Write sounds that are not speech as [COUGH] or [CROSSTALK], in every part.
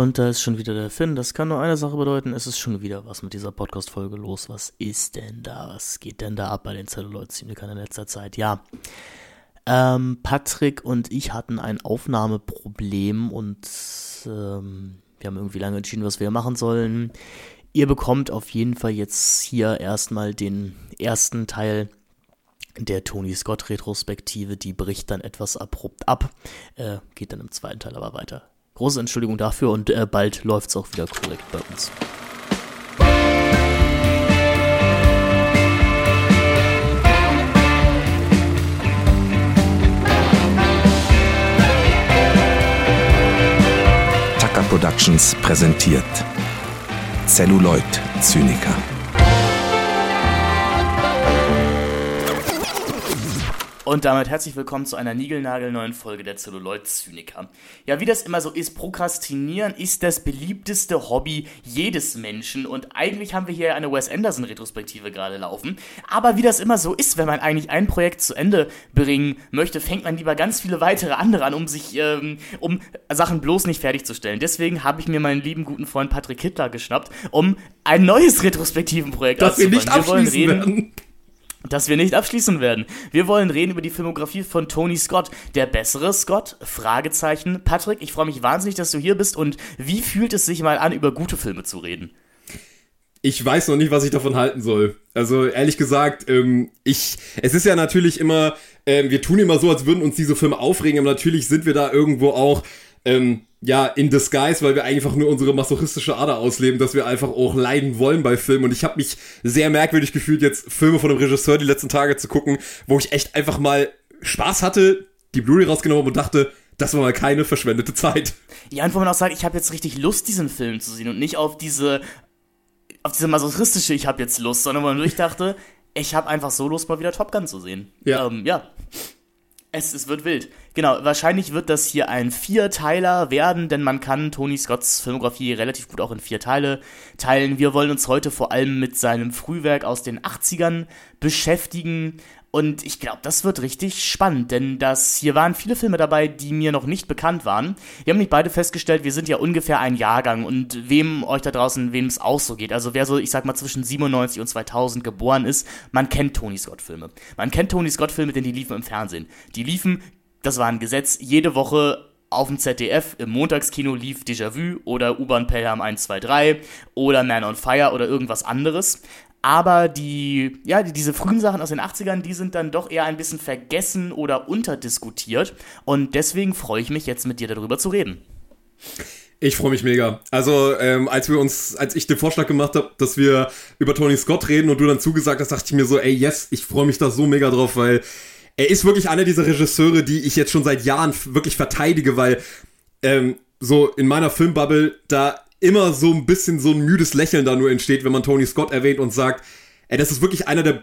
Und da ist schon wieder der Finn. Das kann nur eine Sache bedeuten. Es ist schon wieder was mit dieser Podcast-Folge los. Was ist denn da? Was geht denn da ab bei den Celluloid-Zynikern in letzter Zeit? Ja. Ähm, Patrick und ich hatten ein Aufnahmeproblem und ähm, wir haben irgendwie lange entschieden, was wir machen sollen. Ihr bekommt auf jeden Fall jetzt hier erstmal den ersten Teil der Tony Scott Retrospektive. Die bricht dann etwas abrupt ab. Äh, geht dann im zweiten Teil aber weiter. Große Entschuldigung dafür und äh, bald läuft es auch wieder korrekt bei uns. Tucker Productions präsentiert Celluloid Zyniker. Und damit herzlich willkommen zu einer niegelnagelneuen Folge der Celluloid-Zyniker. Ja, wie das immer so ist, Prokrastinieren ist das beliebteste Hobby jedes Menschen und eigentlich haben wir hier eine Wes Anderson-Retrospektive gerade laufen. Aber wie das immer so ist, wenn man eigentlich ein Projekt zu Ende bringen möchte, fängt man lieber ganz viele weitere andere an, um sich, ähm, um Sachen bloß nicht fertigzustellen. Deswegen habe ich mir meinen lieben guten Freund Patrick Hitler geschnappt, um ein neues Retrospektivenprojekt Das wir nicht abschließen werden dass wir nicht abschließen werden. Wir wollen reden über die Filmografie von Tony Scott. Der bessere Scott? Fragezeichen. Patrick, ich freue mich wahnsinnig, dass du hier bist. Und wie fühlt es sich mal an, über gute Filme zu reden? Ich weiß noch nicht, was ich davon halten soll. Also ehrlich gesagt, ähm, ich, es ist ja natürlich immer, ähm, wir tun immer so, als würden uns diese Filme aufregen, aber natürlich sind wir da irgendwo auch ähm, ja, in disguise, weil wir einfach nur unsere masochistische Ader ausleben, dass wir einfach auch leiden wollen bei Filmen. Und ich habe mich sehr merkwürdig gefühlt, jetzt Filme von einem Regisseur die letzten Tage zu gucken, wo ich echt einfach mal Spaß hatte, die Blu-ray rausgenommen und dachte, das war mal keine verschwendete Zeit. Ja, und wo man auch sagt, ich habe jetzt richtig Lust, diesen Film zu sehen und nicht auf diese, auf diese masochistische, ich habe jetzt Lust, sondern wo man wirklich dachte, ich habe einfach so Lust, mal wieder Top Gun zu sehen. Ja. Ähm, ja. Es, es wird wild. Genau, wahrscheinlich wird das hier ein Vierteiler werden, denn man kann Tony Scotts Filmografie relativ gut auch in vier Teile teilen. Wir wollen uns heute vor allem mit seinem Frühwerk aus den 80ern beschäftigen. Und ich glaube, das wird richtig spannend, denn das, hier waren viele Filme dabei, die mir noch nicht bekannt waren. Wir haben nicht beide festgestellt, wir sind ja ungefähr ein Jahrgang und wem euch da draußen, wem es auch so geht, also wer so, ich sag mal, zwischen 97 und 2000 geboren ist, man kennt Tony Scott Filme. Man kennt Tony Scott Filme, denn die liefen im Fernsehen. Die liefen, das war ein Gesetz, jede Woche auf dem ZDF im Montagskino lief Déjà-vu oder U-Bahn Pelham 123 oder Man on Fire oder irgendwas anderes. Aber die, ja, die, diese frühen Sachen aus den 80ern, die sind dann doch eher ein bisschen vergessen oder unterdiskutiert. Und deswegen freue ich mich jetzt mit dir darüber zu reden. Ich freue mich mega. Also, ähm, als wir uns, als ich den Vorschlag gemacht habe, dass wir über Tony Scott reden und du dann zugesagt hast, dachte ich mir so, ey, yes, ich freue mich da so mega drauf, weil er ist wirklich einer dieser Regisseure, die ich jetzt schon seit Jahren wirklich verteidige, weil ähm, so in meiner Filmbubble, da immer so ein bisschen so ein müdes Lächeln da nur entsteht, wenn man Tony Scott erwähnt und sagt, ey, das ist wirklich einer der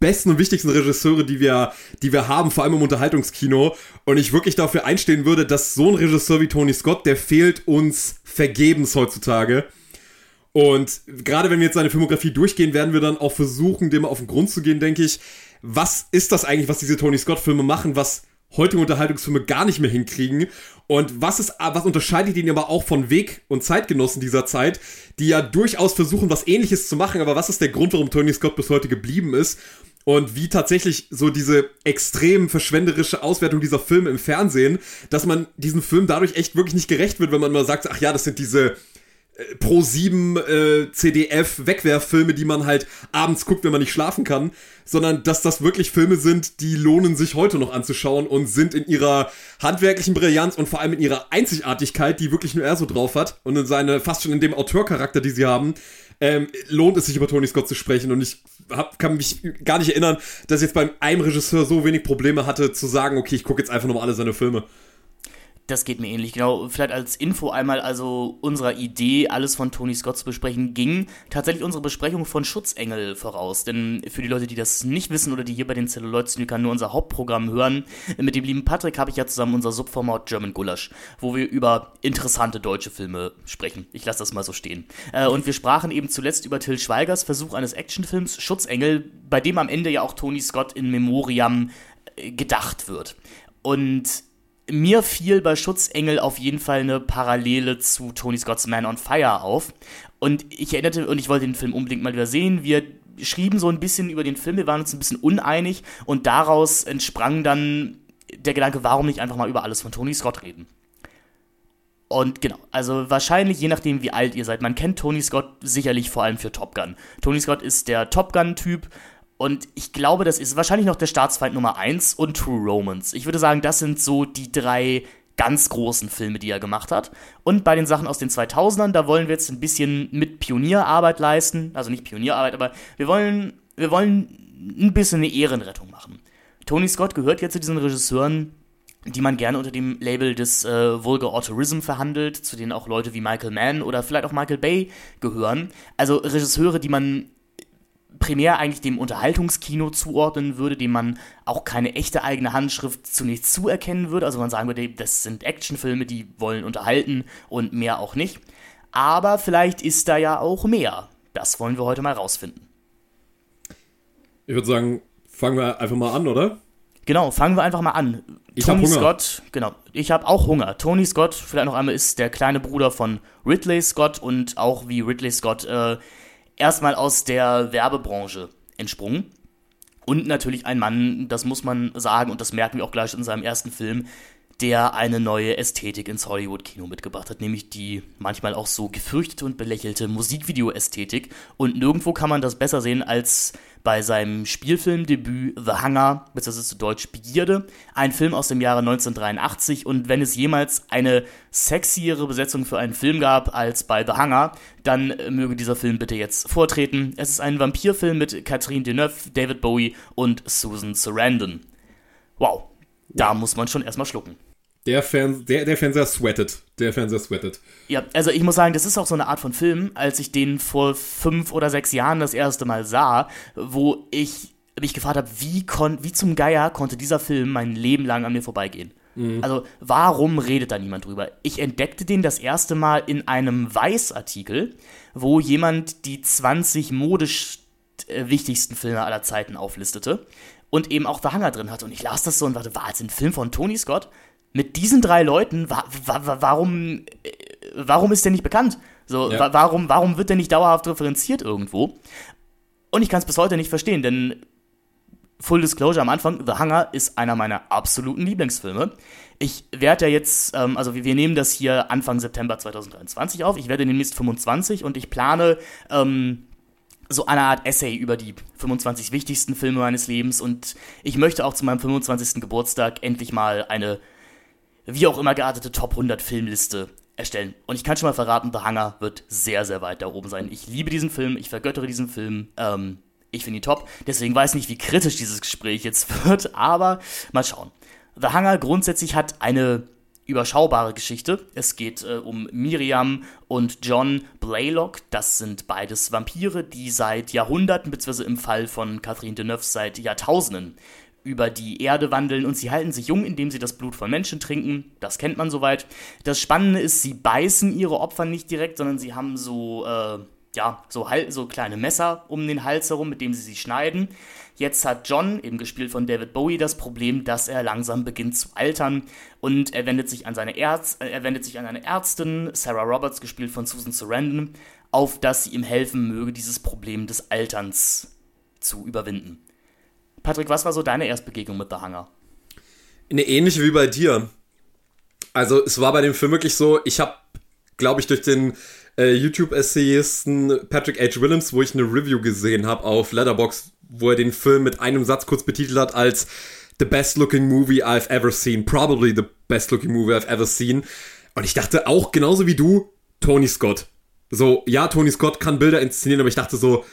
besten und wichtigsten Regisseure, die wir, die wir haben, vor allem im Unterhaltungskino. Und ich wirklich dafür einstehen würde, dass so ein Regisseur wie Tony Scott, der fehlt uns vergebens heutzutage. Und gerade wenn wir jetzt seine Filmografie durchgehen, werden wir dann auch versuchen, dem auf den Grund zu gehen, denke ich. Was ist das eigentlich, was diese Tony Scott-Filme machen, was heutige Unterhaltungsfilme gar nicht mehr hinkriegen. Und was ist, was unterscheidet ihn aber auch von Weg- und Zeitgenossen dieser Zeit, die ja durchaus versuchen, was ähnliches zu machen, aber was ist der Grund, warum Tony Scott bis heute geblieben ist? Und wie tatsächlich so diese extrem verschwenderische Auswertung dieser Filme im Fernsehen, dass man diesen Film dadurch echt wirklich nicht gerecht wird, wenn man mal sagt, ach ja, das sind diese Pro 7 äh, CDF Wegwerffilme, die man halt abends guckt, wenn man nicht schlafen kann, sondern dass das wirklich Filme sind, die lohnen sich heute noch anzuschauen und sind in ihrer handwerklichen Brillanz und vor allem in ihrer Einzigartigkeit, die wirklich nur er so drauf hat und in seine fast schon in dem Autorcharakter, die sie haben, ähm, lohnt es sich über Tony Scott zu sprechen und ich hab, kann mich gar nicht erinnern, dass ich jetzt beim einem Regisseur so wenig Probleme hatte zu sagen, okay, ich gucke jetzt einfach nochmal alle seine Filme. Das geht mir ähnlich, genau. Vielleicht als Info einmal, also unserer Idee, alles von Tony Scott zu besprechen, ging tatsächlich unsere Besprechung von Schutzengel voraus. Denn für die Leute, die das nicht wissen oder die hier bei den Celluloid-Sneakern nur unser Hauptprogramm hören, mit dem lieben Patrick habe ich ja zusammen unser Subformat German Gulasch, wo wir über interessante deutsche Filme sprechen. Ich lasse das mal so stehen. Äh, und wir sprachen eben zuletzt über Till Schweigers Versuch eines Actionfilms Schutzengel, bei dem am Ende ja auch Tony Scott in Memoriam äh, gedacht wird. Und mir fiel bei Schutzengel auf jeden Fall eine Parallele zu Tony Scott's Man on Fire auf. Und ich erinnerte, und ich wollte den Film unbedingt mal wieder sehen. Wir schrieben so ein bisschen über den Film, wir waren uns ein bisschen uneinig und daraus entsprang dann der Gedanke, warum nicht einfach mal über alles von Tony Scott reden. Und genau, also wahrscheinlich je nachdem, wie alt ihr seid. Man kennt Tony Scott sicherlich vor allem für Top Gun. Tony Scott ist der Top Gun-Typ und ich glaube, das ist wahrscheinlich noch der Staatsfeind Nummer 1 und True Romance. Ich würde sagen, das sind so die drei ganz großen Filme, die er gemacht hat. Und bei den Sachen aus den 2000ern, da wollen wir jetzt ein bisschen mit Pionierarbeit leisten. Also nicht Pionierarbeit, aber wir wollen, wir wollen ein bisschen eine Ehrenrettung machen. Tony Scott gehört jetzt zu diesen Regisseuren, die man gerne unter dem Label des äh, Vulgar Autorism verhandelt, zu denen auch Leute wie Michael Mann oder vielleicht auch Michael Bay gehören. Also Regisseure, die man primär eigentlich dem Unterhaltungskino zuordnen würde, dem man auch keine echte eigene Handschrift zunächst zuerkennen würde. Also man sagen würde, das sind Actionfilme, die wollen unterhalten und mehr auch nicht. Aber vielleicht ist da ja auch mehr. Das wollen wir heute mal rausfinden. Ich würde sagen, fangen wir einfach mal an, oder? Genau, fangen wir einfach mal an. Ich Tony. Scott, genau. Ich habe auch Hunger. Tony Scott, vielleicht noch einmal, ist der kleine Bruder von Ridley Scott und auch wie Ridley Scott äh, erstmal aus der Werbebranche entsprungen. Und natürlich ein Mann, das muss man sagen, und das merken wir auch gleich in seinem ersten Film, der eine neue Ästhetik ins Hollywood-Kino mitgebracht hat, nämlich die manchmal auch so gefürchtete und belächelte Musikvideo-Ästhetik. Und nirgendwo kann man das besser sehen als bei seinem Spielfilmdebüt The Hunger, beziehungsweise zu Deutsch Begierde, ein Film aus dem Jahre 1983. Und wenn es jemals eine sexiere Besetzung für einen Film gab als bei The Hunger, dann äh, möge dieser Film bitte jetzt vortreten. Es ist ein Vampirfilm mit Catherine Deneuve, David Bowie und Susan Sarandon. Wow, da muss man schon erstmal schlucken. Der, Fern der, der Fernseher sweatet. Der Fernseher sweatet. Ja, also ich muss sagen, das ist auch so eine Art von Film, als ich den vor fünf oder sechs Jahren das erste Mal sah, wo ich mich gefragt habe, wie, wie zum Geier konnte dieser Film mein Leben lang an mir vorbeigehen. Also warum redet da niemand drüber? Ich entdeckte den das erste Mal in einem Weiß-Artikel, wo jemand die 20 modisch äh, wichtigsten Filme aller Zeiten auflistete und eben auch The Hunger drin hatte. Und ich las das so und dachte, war jetzt ein Film von Tony Scott? Mit diesen drei Leuten, wa wa wa warum, äh, warum ist der nicht bekannt? So, Ja. wa warum, warum wird der nicht dauerhaft referenziert irgendwo? Und ich kann es bis heute nicht verstehen, denn Full Disclosure am Anfang, The Hunger ist einer meiner absoluten Lieblingsfilme. Ich werde ja jetzt, ähm, also wir, wir nehmen das hier Anfang September 2023 auf. Ich werde demnächst 25 und ich plane ähm, so eine Art Essay über die 25 wichtigsten Filme meines Lebens und ich möchte auch zu meinem 25. Geburtstag endlich mal eine wie auch immer geartete Top 100 Filmliste erstellen. Und ich kann schon mal verraten, The Hunger wird sehr, sehr weit da oben sein. Ich liebe diesen Film, ich vergöttere diesen Film. Ähm, ich finde ihn top. Deswegen weiß ich nicht, wie kritisch dieses Gespräch jetzt [LAUGHS] wird, aber mal schauen. The Hunger grundsätzlich hat eine überschaubare Geschichte. Es geht äh, um Miriam und John Blaylock. Das sind beides Vampire, die seit Jahrhunderten, beziehungsweise im Fall von Catherine Deneuve seit Jahrtausenden, über die Erde wandeln und sie halten sich jung, indem sie das Blut von Menschen trinken. Das kennt man soweit. Das Spannende ist, sie beißen ihre Opfer nicht direkt, sondern sie haben so, äh, ja, so, so kleine Messer um den Hals herum, mit dem sie sie schneiden. Jetzt hat John, eben gespielt von David Bowie, das Problem, dass er langsam beginnt zu altern und er wendet sich an seine, Ärz äh, er wendet sich an eine Ärztin, Sarah Roberts, gespielt von Susan Sarandon, auf dass sie ihm helfen möge, dieses Problem des Alterns zu überwinden. Patrick, was war so deine Erstbegegnung mit The Hunger? Eine ähnliche wie bei dir. Also es war bei dem Film wirklich so, ich habe, glaube ich, durch den äh, YouTube-Essayisten Patrick H. Williams, wo ich eine Review gesehen habe auf Letterbox, wo er den Film mit einem Satz kurz betitelt hat als The best looking movie I've ever seen. Probably the best looking movie I've ever seen. Und ich dachte auch, genauso wie du, Tony Scott. So, ja, Tony Scott kann Bilder inszenieren, aber ich dachte so,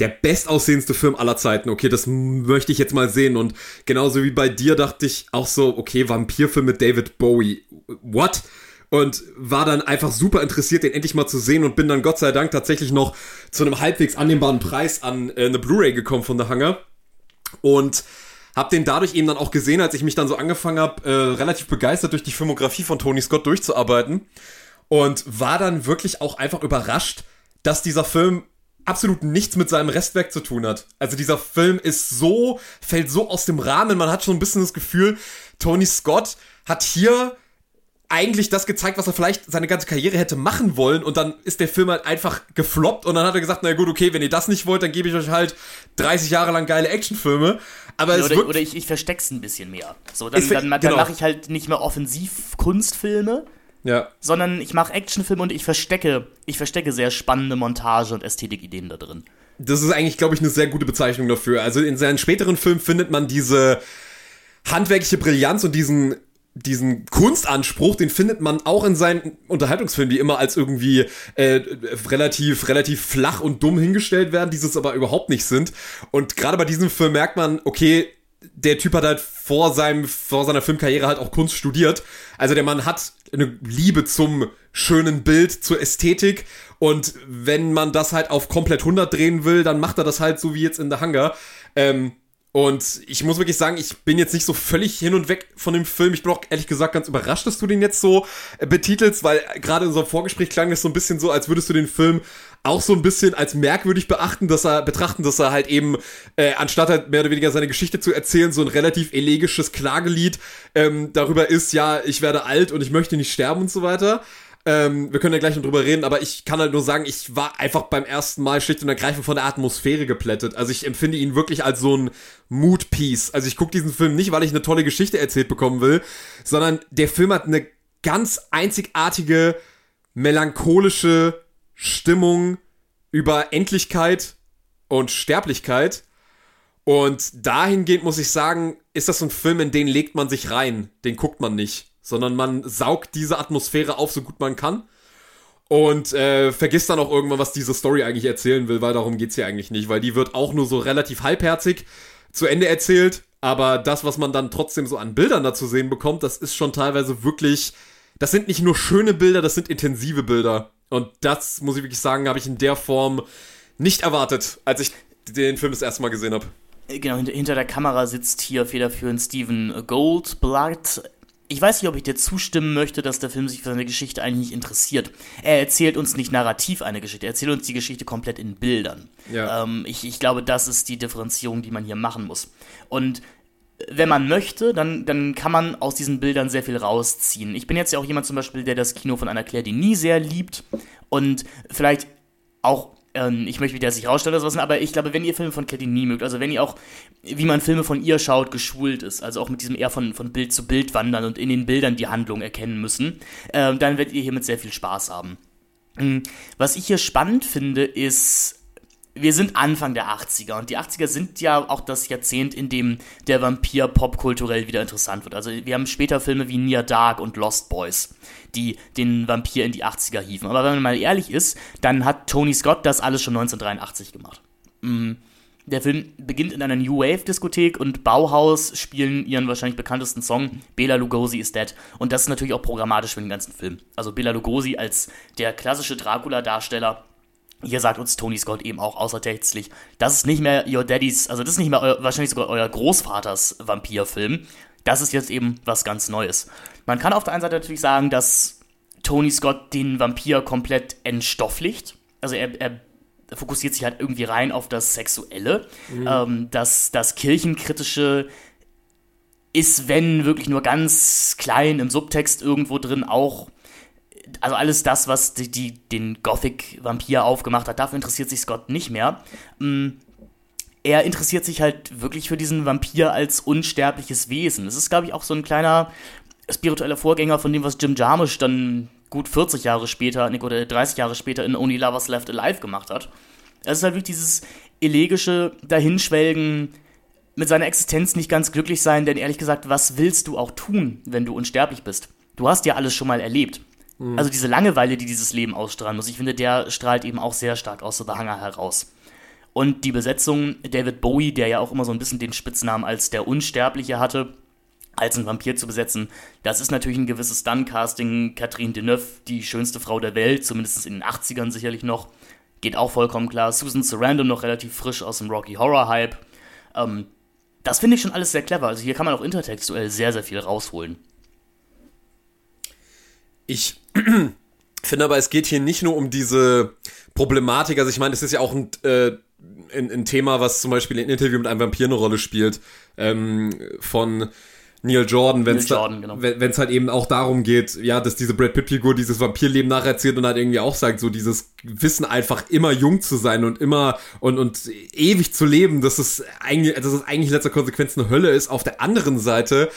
der bestaussehendste Film aller Zeiten. Okay, das möchte ich jetzt mal sehen. Und genauso wie bei dir dachte ich auch so, okay, Vampirfilm mit David Bowie. What? Und war dann einfach super interessiert, den endlich mal zu sehen und bin dann Gott sei Dank tatsächlich noch zu einem halbwegs annehmbaren Preis an äh, eine Blu-ray gekommen von The Hunger. Und hab den dadurch eben dann auch gesehen, als ich mich dann so angefangen habe, äh, relativ begeistert durch die Filmografie von Tony Scott durchzuarbeiten. Und war dann wirklich auch einfach überrascht, dass dieser Film absolut nichts mit seinem Restwerk zu tun hat. Also dieser Film ist so, fällt so aus dem Rahmen, man hat schon ein bisschen das Gefühl, Tony Scott hat hier eigentlich das gezeigt, was er vielleicht seine ganze Karriere hätte machen wollen und dann ist der Film halt einfach gefloppt und dann hat er gesagt, na gut, okay, wenn ihr das nicht wollt, dann gebe ich euch halt 30 Jahre lang geile Actionfilme. Aber Ja, oder, oder ich, ich versteck's ein bisschen mehr. So, dann, dann, dann genau. mache ich halt nicht mehr offensiv Kunstfilme, ja, sondern ich mache Actionfilme und ich verstecke, ich verstecke sehr spannende Montage- und Ästhetikideen da drin. das ist eigentlich, glaube ich, eine sehr gute Bezeichnung dafür. Also in seinen späteren Filmen findet man diese handwerkliche Brillanz und diesen diesen Kunstanspruch, den findet man auch in seinen Unterhaltungsfilmen, die immer als irgendwie äh, relativ relativ flach und dumm hingestellt werden, dieses aber überhaupt nicht sind. Und gerade bei diesem Film merkt man, okay, der Typ hat halt vor seinem vor seiner Filmkarriere halt auch Kunst studiert. Also der Mann hat eine Liebe zum schönen Bild, zur Ästhetik und wenn man das halt auf komplett 100 drehen will, dann macht er das halt so wie jetzt in The Hunger. Ähm, und ich muss wirklich sagen, ich bin jetzt nicht so völlig hin und weg von dem Film. Ich bin auch ehrlich gesagt ganz überrascht, dass du den jetzt so äh, betitelst, weil gerade in unserem Vorgespräch klang es so ein bisschen so, als würdest du den Film auch so ein bisschen als merkwürdig beachten, dass er betrachten, dass er halt eben äh, anstatt halt mehr oder weniger seine Geschichte zu erzählen, so ein relativ elegisches Klagelied ähm, darüber ist, ja, ich werde alt und ich möchte nicht sterben und so weiter. Ähm, wir können ja gleich noch drüber reden, aber ich kann halt nur sagen, ich war einfach beim ersten Mal schlicht und ergreifend von der Atmosphäre geplättet. Also ich empfinde ihn wirklich als so ein Mood-Piece. Also ich gucke diesen Film nicht, weil ich eine tolle Geschichte erzählt bekommen will, sondern der Film hat eine ganz einzigartige, melancholische Stimmung über Endlichkeit und Sterblichkeit. Und dahingehend muss ich sagen, ist das so ein Film, in den legt man sich rein. Den guckt man nicht. Sondern man saugt diese Atmosphäre auf, so gut man kann. Und äh, vergisst dann auch irgendwann, was diese Story eigentlich erzählen will, weil darum geht's hier eigentlich nicht. Weil die wird auch nur so relativ halbherzig zu Ende erzählt. Aber das, was man dann trotzdem so an Bildern da zu sehen bekommt, das ist schon teilweise wirklich. Das sind nicht nur schöne Bilder, das sind intensive Bilder. Und das, muss ich wirklich sagen, habe ich in der Form nicht erwartet, als ich den Film das erste Mal gesehen habe. Genau, hinter, der Kamera sitzt hier federführend Steven Goldblatt. Ich weiß nicht, ob ich dir zustimmen möchte, dass der Film sich für seine Geschichte eigentlich nicht interessiert. Er erzählt uns nicht narrativ eine Geschichte, er erzählt uns die Geschichte komplett in Bildern. Ja. Ähm, ich, ich glaube, das ist die Differenzierung, die man hier machen muss. Und wenn man möchte, dann, dann kann man aus diesen Bildern sehr viel rausziehen. Ich bin jetzt ja auch jemand zum Beispiel, der das Kino von Anna Claire Denis sehr liebt und vielleicht auch, ähm, ich möchte wieder dass ich rausstellen oder sowas, aber ich glaube, wenn ihr Filme von Claire Denis mögt, also wenn ihr auch, wie man Filme von ihr schaut, geschult ist, also auch mit diesem eher von, von Bild zu Bild wandern und in den Bildern die Handlung erkennen müssen, ähm, dann werdet ihr hiermit sehr viel Spaß haben. Mm, Was ich hier spannend finde, ist, wir sind Anfang der 80er und die 80er sind ja auch das Jahrzehnt, in dem der Vampir popkulturell wieder interessant wird. Also wir haben später Filme wie Near Dark und Lost Boys, die den Vampir in die 80er hieven. Aber wenn man mal ehrlich ist, dann hat Tony Scott das alles schon 1983 gemacht. Mm. Der Film beginnt in einer New Wave Diskothek und Bauhaus spielen ihren wahrscheinlich bekanntesten Song Bela Lugosi is Dead. Und das ist natürlich auch programmatisch für den ganzen Film. Also Bela Lugosi als der klassische Dracula-Darsteller hier sagt uns Tony Scott eben auch außertextlich, das ist nicht mehr Your Daddy's, also das ist nicht mehr euer, wahrscheinlich sogar euer Großvaters Vampirfilm. Das ist jetzt eben was ganz Neues. Man kann auf der einen Seite natürlich sagen, dass Tony Scott den Vampir komplett entstofflicht. Also er, er fokussiert sich halt irgendwie rein auf das Sexuelle. Ähm, das, das Kirchenkritische ist, wenn wirklich nur ganz klein im Subtext irgendwo drin auch also alles das, was die, die, den Gothic-Vampir aufgemacht hat, dafür interessiert sich Scott nicht mehr. Mm, Er interessiert sich halt wirklich für diesen Vampir als unsterbliches Wesen. Das ist, glaube ich, auch so ein kleiner spiritueller Vorgänger von dem, was Jim Jarmusch dann gut 40 Jahre später, nee, oder 30 Jahre später in Only Lovers Left Alive gemacht hat. Es ist halt wirklich dieses elegische Dahinschwelgen, mit seiner Existenz nicht ganz glücklich sein, denn ehrlich gesagt, was willst du auch tun, wenn du unsterblich bist? Du hast ja alles schon mal erlebt. Also diese Langeweile, die dieses Leben ausstrahlen muss, ich finde, der strahlt eben auch sehr stark aus The Hunger heraus. Und die Besetzung, David Bowie, der ja auch immer so ein bisschen den Spitznamen als der Unsterbliche hatte, als einen Vampir zu besetzen, das ist natürlich ein gewisses Stunt-Casting. Catherine Deneuve, die schönste Frau der Welt, zumindest in den 80ern sicherlich noch, geht auch vollkommen klar. Susan Sarandon noch relativ frisch aus dem Rocky Horror Hype. Ähm, das finde ich schon alles sehr clever. Also hier kann man auch intertextuell sehr, sehr viel rausholen. Ich finde aber, es geht hier nicht nur um diese Problematik, also ich meine, es ist ja auch ein, äh, ein, ein, Thema, was zum Beispiel in Interview mit einem Vampir eine Rolle spielt, ähm, von Neil Jordan, wenn es genau. wenn, halt eben auch darum geht, ja, dass diese Brad Pitt-Figur dieses Vampirleben nacherzählt und halt irgendwie auch sagt, so dieses Wissen einfach immer jung zu sein und immer und, und ewig zu leben, dass es eigentlich, dass es eigentlich in letzter Konsequenz eine Hölle ist. Auf der anderen Seite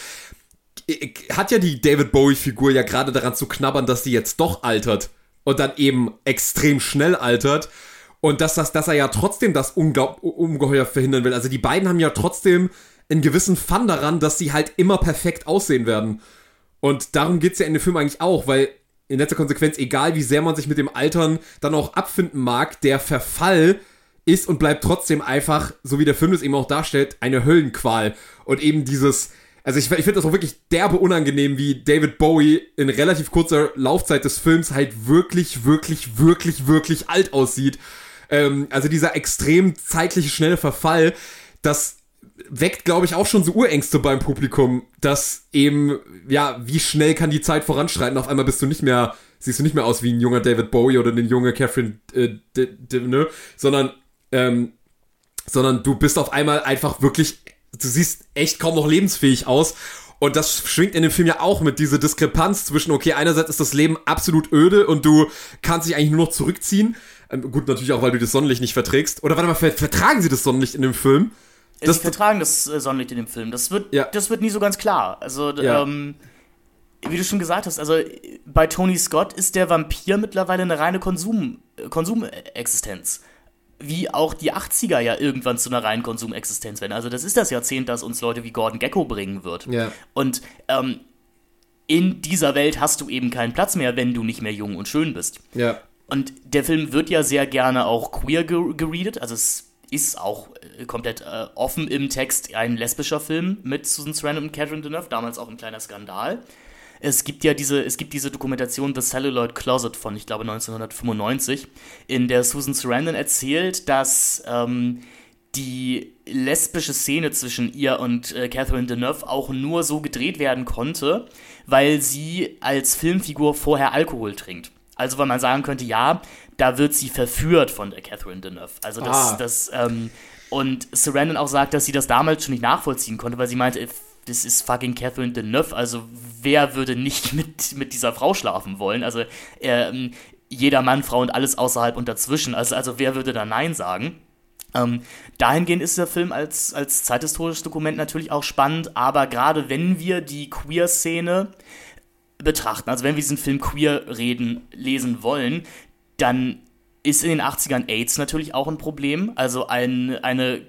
hat ja die David Bowie-Figur ja gerade daran zu knabbern, dass sie jetzt doch altert und dann eben extrem schnell altert. Und dass, das, dass er ja trotzdem das Unglaub Ungeheuer verhindern will. Also die beiden haben ja trotzdem einen gewissen Fun daran, dass sie halt immer perfekt aussehen werden. Und darum geht's ja in dem Film eigentlich auch, weil in letzter Konsequenz, egal wie sehr man sich mit dem Altern dann auch abfinden mag, der Verfall ist und bleibt trotzdem einfach, so wie der Film es eben auch darstellt, eine Höllenqual. Und eben dieses, also ich, ich finde das auch wirklich derbe unangenehm, wie David Bowie in relativ kurzer Laufzeit des Films halt wirklich, wirklich, wirklich, wirklich alt aussieht. Ähm, also dieser extrem zeitliche, schnelle Verfall, das weckt, glaube ich, auch schon so Urängste beim Publikum, dass eben, ja, wie schnell kann die Zeit voranschreiten? Auf einmal bist du nicht mehr, siehst du nicht mehr aus wie ein junger David Bowie oder eine junge Catherine, äh, ne? sondern, ähm, sondern du bist auf einmal einfach wirklich, du siehst echt kaum noch lebensfähig aus. Und das schwingt in dem Film ja auch mit dieser Diskrepanz zwischen, okay, einerseits ist das Leben absolut öde und du kannst dich eigentlich nur noch zurückziehen. Ähm, gut, natürlich auch, weil du das Sonnenlicht nicht verträgst. Oder warte mal, vertragen sie das Sonnenlicht in dem Film? das, sie vertragen das äh, Sonnenlicht in dem Film. Das wird, ja. das wird nie so ganz klar. Also, ja. ähm, wie du schon gesagt hast, also bei Tony Scott ist der Vampir mittlerweile eine reine Konsum, äh, Konsumexistenz. Wie auch die 80er ja irgendwann zu einer reinen Konsumexistenz werden. Also, das ist das Jahrzehnt, das uns Leute wie Gordon Gecko bringen wird. Ja. Und ähm, in dieser Welt hast du eben keinen Platz mehr, wenn du nicht mehr jung und schön bist. Ja. Und der Film wird ja sehr gerne auch queer geredet. Also, es ist auch äh, komplett äh, offen im Text ein lesbischer Film mit Susan Sarandon und Catherine Deneuve, damals auch ein kleiner Skandal. Es gibt ja diese, es gibt diese Dokumentation The Celluloid Closet von, ich glaube, 1995, in der Susan Sarandon erzählt, dass ähm, die lesbische Szene zwischen ihr und äh, Catherine Deneuve auch nur so gedreht werden konnte, weil sie als Filmfigur vorher Alkohol trinkt. Also weil man sagen könnte, ja, da wird sie verführt von der Catherine Deneuve. Also das, ah. das ähm, und Sarandon auch sagt, dass sie das damals schon nicht nachvollziehen konnte, weil sie meinte, das ist fucking Catherine Deneuve, also wer würde nicht mit, mit dieser Frau schlafen wollen? Also ähm, jeder Mann, Frau und alles außerhalb und dazwischen. Also, also wer würde da Nein sagen? Ähm, dahingehend ist der Film als, als zeithistorisches Dokument natürlich auch spannend, aber gerade wenn wir die Queer-Szene betrachten, also wenn wir diesen Film queer reden, lesen wollen, dann ist in den 80ern AIDS natürlich auch ein Problem. Also ein, eine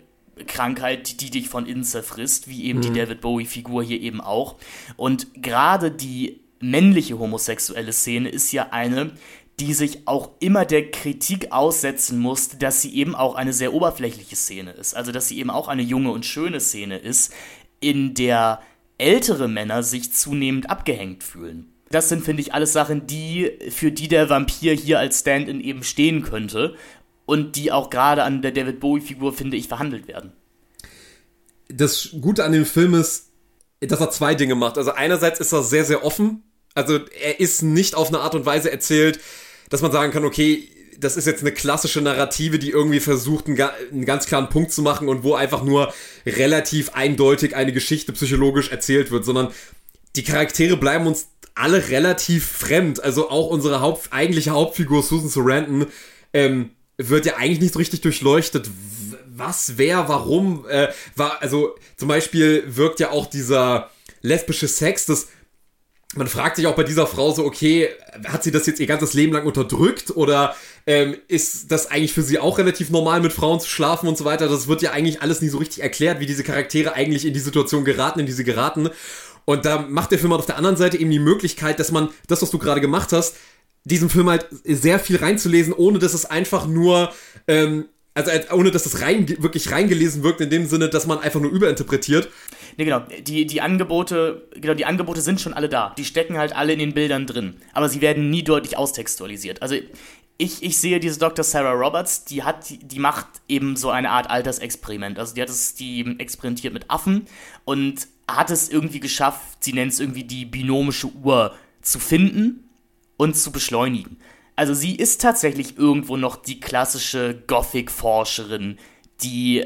Krankheit, die dich von innen zerfrisst, wie eben mhm. die David Bowie-Figur hier eben auch. Und gerade die männliche homosexuelle Szene ist ja eine, die sich auch immer der Kritik aussetzen muss, dass sie eben auch eine sehr oberflächliche Szene ist. Also dass sie eben auch eine junge und schöne Szene ist, in der ältere Männer sich zunehmend abgehängt fühlen. Das sind, finde ich, alles Sachen, die, für die der Vampir hier als Stand-in eben stehen könnte und die auch gerade an der David Bowie-Figur, finde ich, verhandelt werden. Das Gute an dem Film ist, dass er zwei Dinge macht. Also einerseits ist er sehr, sehr offen. Also er ist nicht auf eine Art und Weise erzählt, dass man sagen kann, okay, das ist jetzt eine klassische Narrative, die irgendwie versucht, einen, ganz klaren Punkt zu machen und wo einfach nur relativ eindeutig eine Geschichte psychologisch erzählt wird, sondern die Charaktere bleiben uns alle relativ fremd. Also auch unsere Haupt, eigentliche Hauptfigur Susan Sarandon ähm, wird ja eigentlich nicht so richtig durchleuchtet. Was, wer, warum? Äh, war, also zum Beispiel wirkt ja auch dieser lesbische Sex, das man fragt sich auch bei dieser Frau so, okay, hat sie das jetzt ihr ganzes Leben lang unterdrückt oder ähm, ist das eigentlich für sie auch relativ normal, mit Frauen zu schlafen und so weiter? Das wird ja eigentlich alles nie so richtig erklärt, wie diese Charaktere eigentlich in die Situation geraten, in die sie geraten. Und da macht der Film halt auf der anderen Seite eben die Möglichkeit, dass man das, was du gerade gemacht hast, diesen Film halt sehr viel reinzulesen, ohne dass es einfach nur, ähm, also ohne dass es rein, wirklich reingelesen wirkt, in dem Sinne, dass man einfach nur überinterpretiert. Nee, genau. Die, die Angebote, genau, die Angebote sind schon alle da. Die stecken halt alle in den Bildern drin. Aber sie werden nie deutlich austextualisiert. Also ich, ich sehe diese Dr. Sarah Roberts, die hat, die macht eben so eine Art Altersexperiment. Also die hat es, die experimentiert mit Affen und hat es irgendwie geschafft, sie nennt es irgendwie die binomische Uhr zu finden und zu beschleunigen. Also sie ist tatsächlich irgendwo noch die klassische Gothic-Forscherin, die,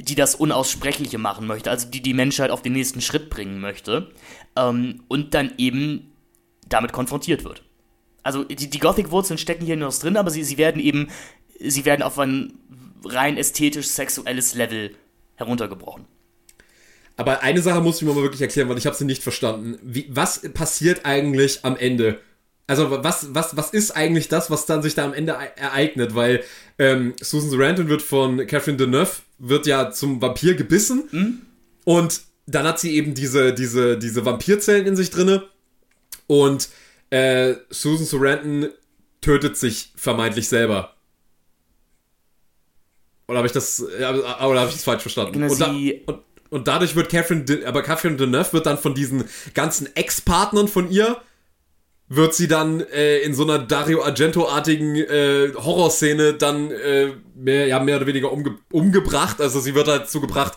die das Unaussprechliche machen möchte, also die die Menschheit auf den nächsten Schritt bringen möchte ähm, und dann eben damit konfrontiert wird. Also die, die Gothic-Wurzeln stecken hier noch drin, aber sie, sie werden eben, sie werden auf ein rein ästhetisch-sexuelles Level heruntergebrochen. Aber eine Sache muss ich mir mal wirklich erklären, weil ich habe sie nicht verstanden. Wie, was passiert eigentlich am Ende? Also was, was, was ist eigentlich das, was dann sich da am Ende ereignet? Weil ähm, Susan Sarandon wird von Catherine Deneuve, wird ja zum Vampir gebissen mhm. und dann hat sie eben diese, diese, diese Vampirzellen in sich drinne und äh, Susan Sarandon tötet sich vermeintlich selber. Oder habe ich das, oder habe ich das falsch verstanden? Genau, und, da, und, und, dadurch wird Catherine, aber Catherine Deneuve wird dann von diesen ganzen Ex-Partnern von ihr, wird sie dann äh, in so einer Dario Argento-artigen äh, Horrorszene dann äh, mehr, ja, mehr oder weniger umge umgebracht. Also sie wird dazu gebracht,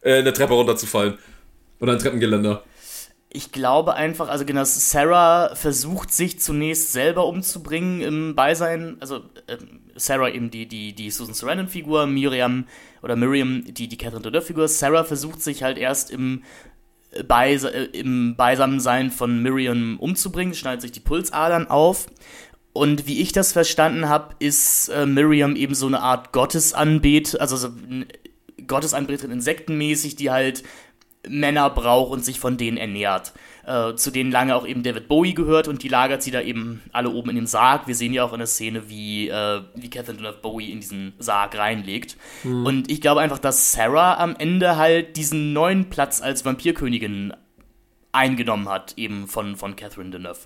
äh, eine Treppe runterzufallen. Oder ein Treppengeländer ich glaube einfach, also genau, Sarah versucht sich zunächst selber umzubringen im Beisein, also äh, Sarah eben die, die, die Susan Sarandon-Figur, Miriam oder Miriam die, die Catherine Deneuve-Figur. Sarah versucht sich halt erst im, Beise äh, im Beisammensein von Miriam umzubringen, schneidet sich die Pulsadern auf. Und wie ich das verstanden habe, ist äh, Miriam eben so eine Art Gottesanbet, also so Gottesanbeterin insektenmäßig, die halt Männer braucht und sich von denen ernährt. Äh, zu denen lange auch eben David Bowie gehört und die lagert sie da eben alle oben in den Sarg. Wir sehen ja auch in der Szene, wie, äh, wie Catherine Deneuve Bowie in diesen Sarg reinlegt. Mhm. Und ich glaube einfach, dass Sarah am Ende halt diesen neuen Platz als Vampirkönigin eingenommen hat, eben von, von Catherine Deneuve.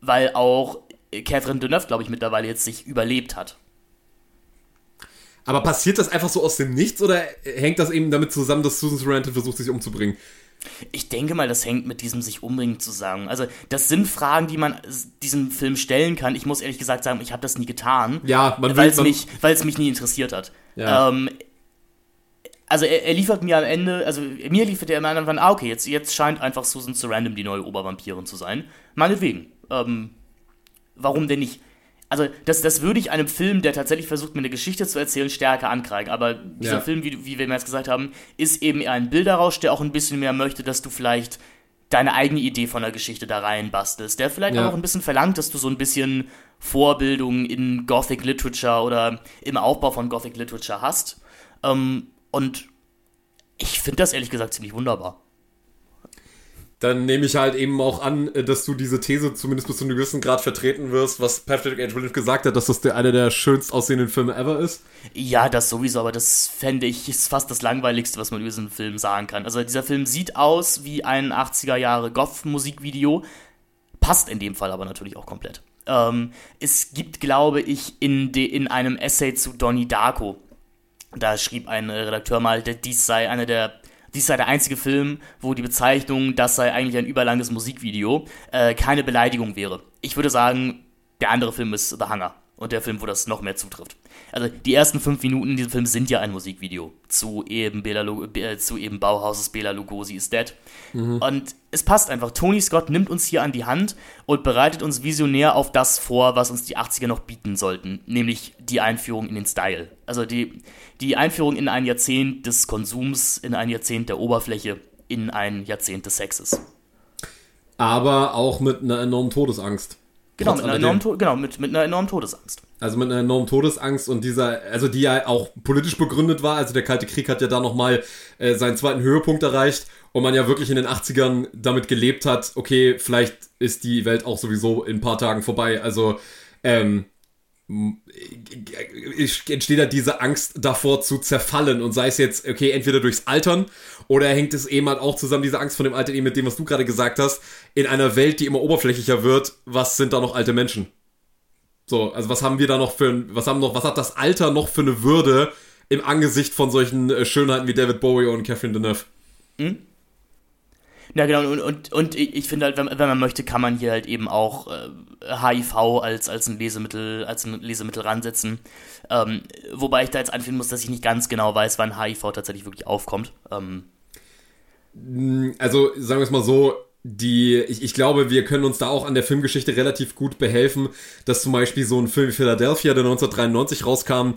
Weil auch Catherine Deneuve, glaube ich, mittlerweile jetzt sich überlebt hat. Aber passiert das einfach so aus dem Nichts oder hängt das eben damit zusammen, dass Susan Sarandon versucht, sich umzubringen? Ich denke mal, das hängt mit diesem sich umbringen zusammen. Also, das sind Fragen, die man diesem Film stellen kann. Ich muss ehrlich gesagt sagen, ich habe das nie getan. Ja, man weil es mich, mich nie interessiert hat. Ja. Ähm, also er, er, liefert mir am Ende, also mir liefert er am Ende von, ah, okay, jetzt, jetzt scheint einfach Susan Sarandon die neue Obervampirin zu sein. Meinetwegen. Ähm, warum denn nicht? Also das, das würde ich einem Film, der tatsächlich versucht, mir eine Geschichte zu erzählen, stärker ankreiden. Aber dieser ja. Film, wie, wie wir jetzt gesagt haben, ist eben eher ein Bilderrausch, der auch ein bisschen mehr möchte, dass du vielleicht deine eigene Idee von der Geschichte da rein bastelst. Der vielleicht ja. auch ein bisschen verlangt, dass du so ein bisschen Vorbildung in Gothic Literature oder im Aufbau von Gothic Literature hast. Ähm, und ich finde das ehrlich gesagt ziemlich wunderbar dann nehme ich halt eben auch an, äh, dass du diese These zumindest bis zu einem gewissen Grad vertreten wirst, was Patrick H. Williams gesagt hat, dass das der, einer der schönst aussehenden Filme ever ist. Ja, das sowieso, aber das fände ich ist fast das langweiligste, was man über diesen Film sagen kann. Also dieser Film sieht aus wie ein 80er Jahre Goth-Musikvideo, passt in dem Fall aber natürlich auch komplett. Ähm, es gibt, glaube ich, in, de, in einem Essay zu Donnie Darko, da schrieb ein Redakteur mal, dies sei einer der dies sei der einzige Film, wo die Bezeichnung, das sei eigentlich ein überlanges Musikvideo, äh, keine Beleidigung wäre. Ich würde sagen, der andere Film ist The Hunger. Und der Film, wo das noch mehr zutrifft. Also die ersten fünf Minuten in diesem Film sind ja ein Musikvideo zu eben, Bela, äh, zu eben Bauhauses Bela Lugosi is Dead. Mhm. Und es passt einfach. Tony Scott nimmt uns hier an die Hand und bereitet uns visionär auf das vor, was uns die 80er noch bieten sollten. Nämlich die Einführung in den Style. Also die, die Einführung in ein Jahrzehnt des Konsums, in ein Jahrzehnt der Oberfläche, in ein Jahrzehnt des Sexes. Aber auch mit einer enormen Todesangst. Genau, mit einer, enormen, genau mit, mit einer enormen Todesangst. Also mit einer enormen Todesangst und dieser, also die ja auch politisch begründet war. Also der Kalte Krieg hat ja da nochmal äh, seinen zweiten Höhepunkt erreicht und man ja wirklich in den 80ern damit gelebt hat, okay, vielleicht ist die Welt auch sowieso in ein paar Tagen vorbei. Also ähm, entsteht da diese Angst davor zu zerfallen und sei es jetzt, okay, entweder durchs Altern oder hängt es eben halt auch zusammen, diese Angst von dem Alter eben mit dem, was du gerade gesagt hast, in einer Welt, die immer oberflächlicher wird, was sind da noch alte Menschen? So, also was haben wir da noch für ein, was haben noch, was hat das Alter noch für eine Würde im Angesicht von solchen äh, Schönheiten wie David Bowie und Catherine Deneuve? Mhm. Ja, genau, und, und, und ich finde halt, wenn, wenn, man möchte, kann man hier halt eben auch äh, HIV als, als ein Lesemittel, als ein Lesemittel ransetzen. Ähm, wobei ich da jetzt anführen muss, dass ich nicht ganz genau weiß, wann HIV tatsächlich wirklich aufkommt. Ähm. Also, sagen wir es mal so, die, ich, ich glaube, wir können uns da auch an der Filmgeschichte relativ gut behelfen, dass zum Beispiel so ein Film wie Philadelphia, der 1993 rauskam,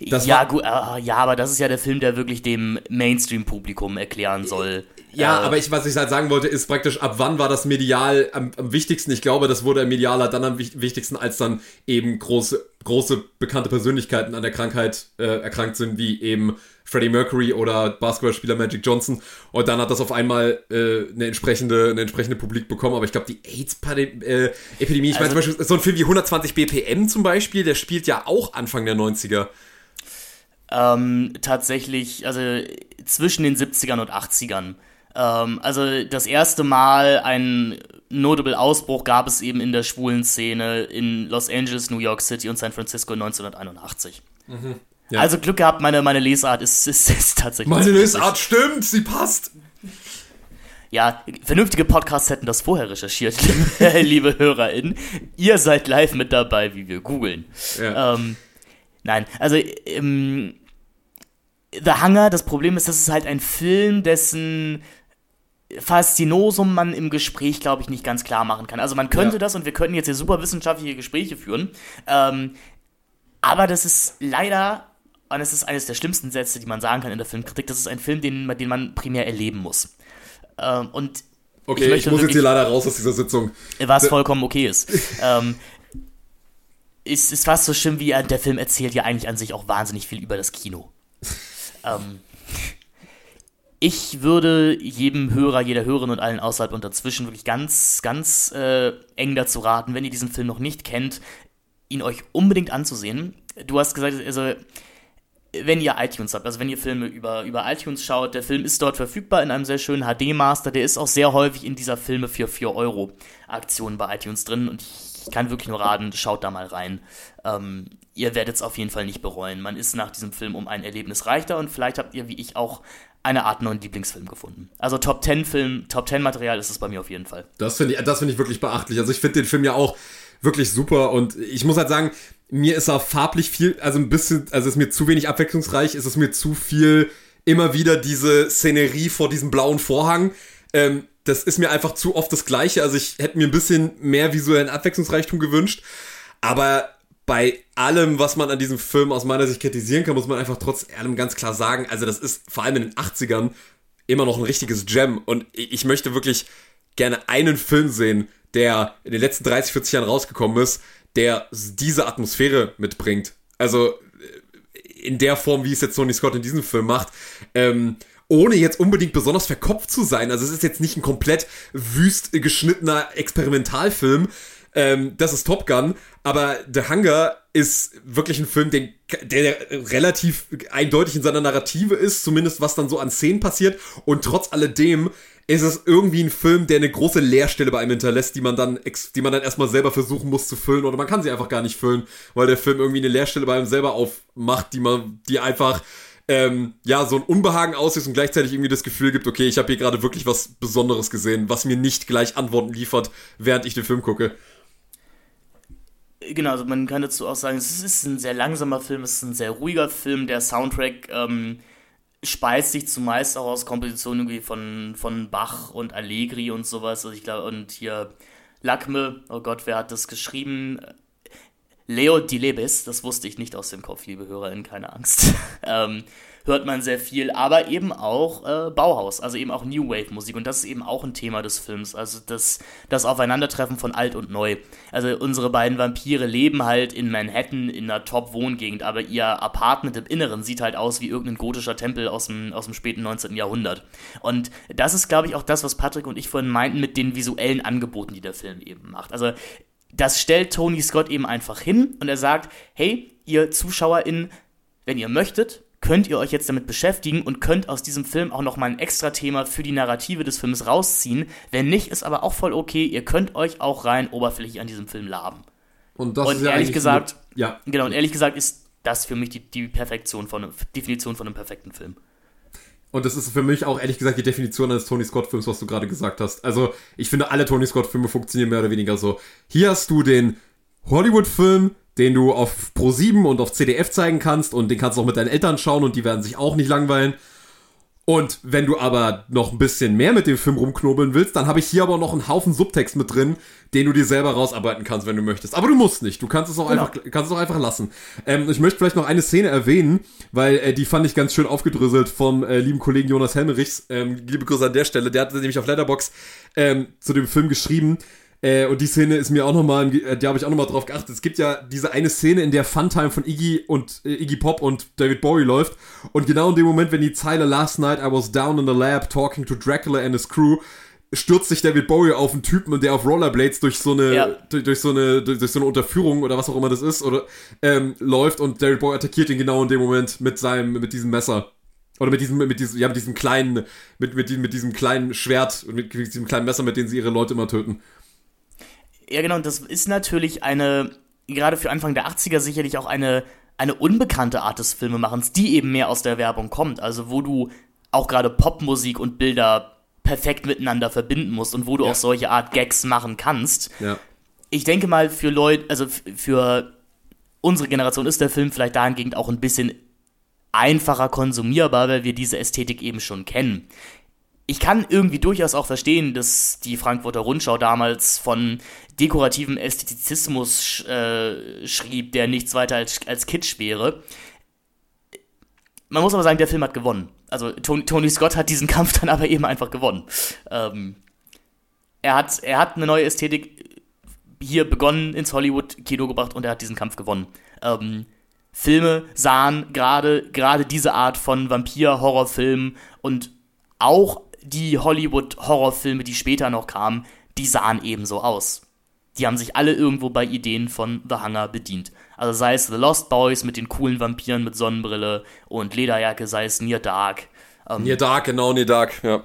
das ja, gut, äh, ja, aber das ist ja der Film, der wirklich dem Mainstream-Publikum erklären soll. Ja, äh, aber ich, was ich halt sagen wollte, ist praktisch, ab wann war das medial am, am wichtigsten? Ich glaube, das wurde medialer dann am wichtigsten, als dann eben große, große bekannte Persönlichkeiten an der Krankheit äh, erkrankt sind, wie eben Freddie Mercury oder Basketballspieler Magic Johnson. Und dann hat das auf einmal äh, eine entsprechende, eine entsprechende Publik bekommen. Aber ich glaube, die AIDS-Epidemie, äh, ich also, meine zum Beispiel, so ein Film wie 120 BPM zum Beispiel, der spielt ja auch Anfang der 90er. Ähm, tatsächlich, also zwischen den 70ern und 80ern. Ähm, also das erste Mal ein notable Ausbruch gab es eben in der schwulen Szene in Los Angeles, New York City und San Francisco 1981. Mhm. Ja. Also Glück gehabt, meine, meine Lesart ist, ist, [LAUGHS] ist tatsächlich. Meine Lesart stimmt, sie passt. Ja, vernünftige Podcasts hätten das vorher recherchiert, liebe, [LAUGHS] liebe HörerInnen. Ihr seid live mit dabei, wie wir googeln. Ja. Ähm, nein, also ähm, The Hunger, das Problem ist, das ist halt ein Film, dessen Faszinosum man im Gespräch, glaube ich, nicht ganz klar machen kann. Also man könnte ja. das und wir könnten jetzt hier super wissenschaftliche Gespräche führen, ähm, aber das ist leider, und es ist eines der schlimmsten Sätze, die man sagen kann in der Filmkritik, das ist ein Film, den, den man primär erleben muss. Ähm, und Okay, ich, ich muss jetzt hier leider raus aus dieser Sitzung. Was vollkommen okay ist. [LAUGHS] ähm, ist, ist fast so schlimm, wie der Film erzählt ja eigentlich an sich auch wahnsinnig viel über das Kino. ähm, ich würde jedem Hörer, jeder Hörerin und allen außerhalb und dazwischen wirklich ganz, ganz äh, eng dazu raten, wenn ihr diesen Film noch nicht kennt, ihn euch unbedingt anzusehen. Du hast gesagt, also wenn ihr iTunes habt, also wenn ihr Filme über, über iTunes schaut, der Film ist dort verfügbar in einem sehr schönen HD-Master, der ist auch sehr häufig in dieser Filme für 4 Euro Aktion bei iTunes drin und ich kann wirklich nur raten, schaut da mal rein. Ähm, ihr werdet es auf jeden Fall nicht bereuen. Man ist nach diesem Film um ein Erlebnis reicher und vielleicht habt ihr, wie ich auch, eine Art neuen Lieblingsfilm gefunden. Also Top 10 Film, Top 10 Material ist es bei mir auf jeden Fall. Das finde ich, das ich wirklich beachtlich. Also ich finde den Film ja auch wirklich super und ich muss halt sagen, mir ist er farblich viel, also ein bisschen, also ist mir zu wenig abwechslungsreich, ist es mir zu viel immer wieder diese Szenerie vor diesem blauen Vorhang. Ähm, das ist mir einfach zu oft das Gleiche. Also ich hätte mir ein bisschen mehr visuellen Abwechslungsreichtum gewünscht. Aber bei allem, was man an diesem Film aus meiner Sicht kritisieren kann, muss man einfach trotz allem ganz klar sagen, also das ist vor allem in den 80ern immer noch ein richtiges Gem. Und ich möchte wirklich gerne einen Film sehen, der in den letzten 30, 40 Jahren rausgekommen ist, der diese Atmosphäre mitbringt. Also äh, in der Form, wie es jetzt Tony Scott in diesem Film macht. Ähm, ohne jetzt unbedingt besonders verkopft zu sein. Also es ist jetzt nicht ein komplett wüst geschnittener Experimentalfilm. Ähm, das ist Top Gun, aber The Hunger ist wirklich ein Film, den, der relativ eindeutig in seiner Narrative ist, zumindest was dann so an Szenen passiert. Und trotz alledem ist es irgendwie ein Film, der eine große Leerstelle bei einem hinterlässt, die man dann, die man dann erstmal selber versuchen muss zu füllen. Oder man kann sie einfach gar nicht füllen, weil der Film irgendwie eine Leerstelle bei einem selber aufmacht, die man, die einfach ähm, ja, so ein Unbehagen aussieht und gleichzeitig irgendwie das Gefühl gibt, okay, ich habe hier gerade wirklich was Besonderes gesehen, was mir nicht gleich Antworten liefert, während ich den Film gucke. Genau, also man kann dazu auch sagen, es ist ein sehr langsamer Film, es ist ein sehr ruhiger Film. Der Soundtrack ähm, speist sich zumeist auch aus Kompositionen irgendwie von, von Bach und Allegri und sowas. Also ich glaube, und hier Lakme, oh Gott, wer hat das geschrieben? Leo Di Lebes, das wusste ich nicht aus dem Kopf, liebe HörerInnen, keine Angst. [LAUGHS] ähm, hört man sehr viel, aber eben auch äh, Bauhaus, also eben auch New Wave Musik und das ist eben auch ein Thema des Films, also das, das Aufeinandertreffen von alt und neu. Also unsere beiden Vampire leben halt in Manhattan in einer Top-Wohngegend, aber ihr Apartment im Inneren sieht halt aus wie irgendein gotischer Tempel aus dem, aus dem späten 19. Jahrhundert. Und das ist, glaube ich, auch das, was Patrick und ich vorhin meinten mit den visuellen Angeboten, die der Film eben macht. Also das stellt Tony Scott eben einfach hin und er sagt, hey, ihr ZuschauerInnen, wenn ihr möchtet, könnt ihr euch jetzt damit beschäftigen und könnt aus diesem Film auch nochmal ein extra Thema für die Narrative des Films rausziehen. Wenn nicht, ist aber auch voll okay. Ihr könnt euch auch rein oberflächlich an diesem Film laben. Und, das und ist ja ehrlich gesagt, ja. genau, und ehrlich gesagt ist das für mich die, die Perfektion von Definition von einem perfekten Film. Und das ist für mich auch ehrlich gesagt die Definition eines Tony Scott-Films, was du gerade gesagt hast. Also, ich finde, alle Tony Scott-Filme funktionieren mehr oder weniger so. Hier hast du den Hollywood-Film, den du auf Pro7 und auf CDF zeigen kannst und den kannst du auch mit deinen Eltern schauen und die werden sich auch nicht langweilen. Und wenn du aber noch ein bisschen mehr mit dem Film rumknobeln willst, dann habe ich hier aber noch einen Haufen Subtext mit drin, den du dir selber rausarbeiten kannst, wenn du möchtest. Aber du musst nicht. Du kannst es auch genau. einfach, kannst es auch einfach lassen. Ähm, ich möchte vielleicht noch eine Szene erwähnen, weil äh, die fand ich ganz schön aufgedröselt vom äh, lieben Kollegen Jonas Helmerichs. Ähm, liebe Grüße an der Stelle. Der hat nämlich auf Letterbox ähm, zu dem Film geschrieben. Äh, und die Szene ist mir auch nochmal, äh, da habe ich auch nochmal drauf geachtet. Es gibt ja diese eine Szene, in der Funtime von Iggy und äh, Iggy Pop und David Bowie läuft. Und genau in dem Moment, wenn die Zeile Last night I was down in the lab talking to Dracula and his crew, stürzt sich David Bowie auf einen Typen, der auf Rollerblades durch so eine, ja. durch, durch, so eine, durch, durch, so eine Unterführung oder was auch immer das ist, oder ähm, läuft und David Bowie attackiert ihn genau in dem Moment mit seinem, mit diesem Messer. Oder mit diesem, mit diesem, ja, mit diesem kleinen, mit, mit, mit diesem kleinen Schwert, mit diesem kleinen Messer, mit dem sie ihre Leute immer töten. Ja, genau, und das ist natürlich eine, gerade für Anfang der 80er sicherlich auch eine, eine unbekannte Art des Filmemachens, die eben mehr aus der Werbung kommt. Also wo du auch gerade Popmusik und Bilder perfekt miteinander verbinden musst und wo du ja. auch solche Art Gags machen kannst. Ja. Ich denke mal, für Leute, also für unsere Generation ist der Film vielleicht dahingehend auch ein bisschen einfacher konsumierbar, weil wir diese Ästhetik eben schon kennen ich kann irgendwie durchaus auch verstehen, dass die Frankfurter Rundschau damals von dekorativem Ästhetizismus äh, schrieb, der nichts weiter als, als Kitsch wäre. Man muss aber sagen, der Film hat gewonnen. Also Tony, Tony Scott hat diesen [LAUGHS] Kampf dann aber eben einfach gewonnen. Ähm, er, hat, er hat eine neue Ästhetik hier begonnen, ins Hollywood-Kino gebracht und er hat diesen Kampf gewonnen. Ähm, Filme sahen gerade gerade diese Art von Vampir-Horrorfilm und auch die Hollywood-Horrorfilme, die später noch kamen, die sahen ebenso aus. Die haben sich alle irgendwo bei Ideen von The Hunger bedient. Also sei es The Lost Boys mit den coolen Vampiren mit Sonnenbrille und Lederjacke, sei es Near Dark. Ähm, Near Dark, genau, Near Dark, ja.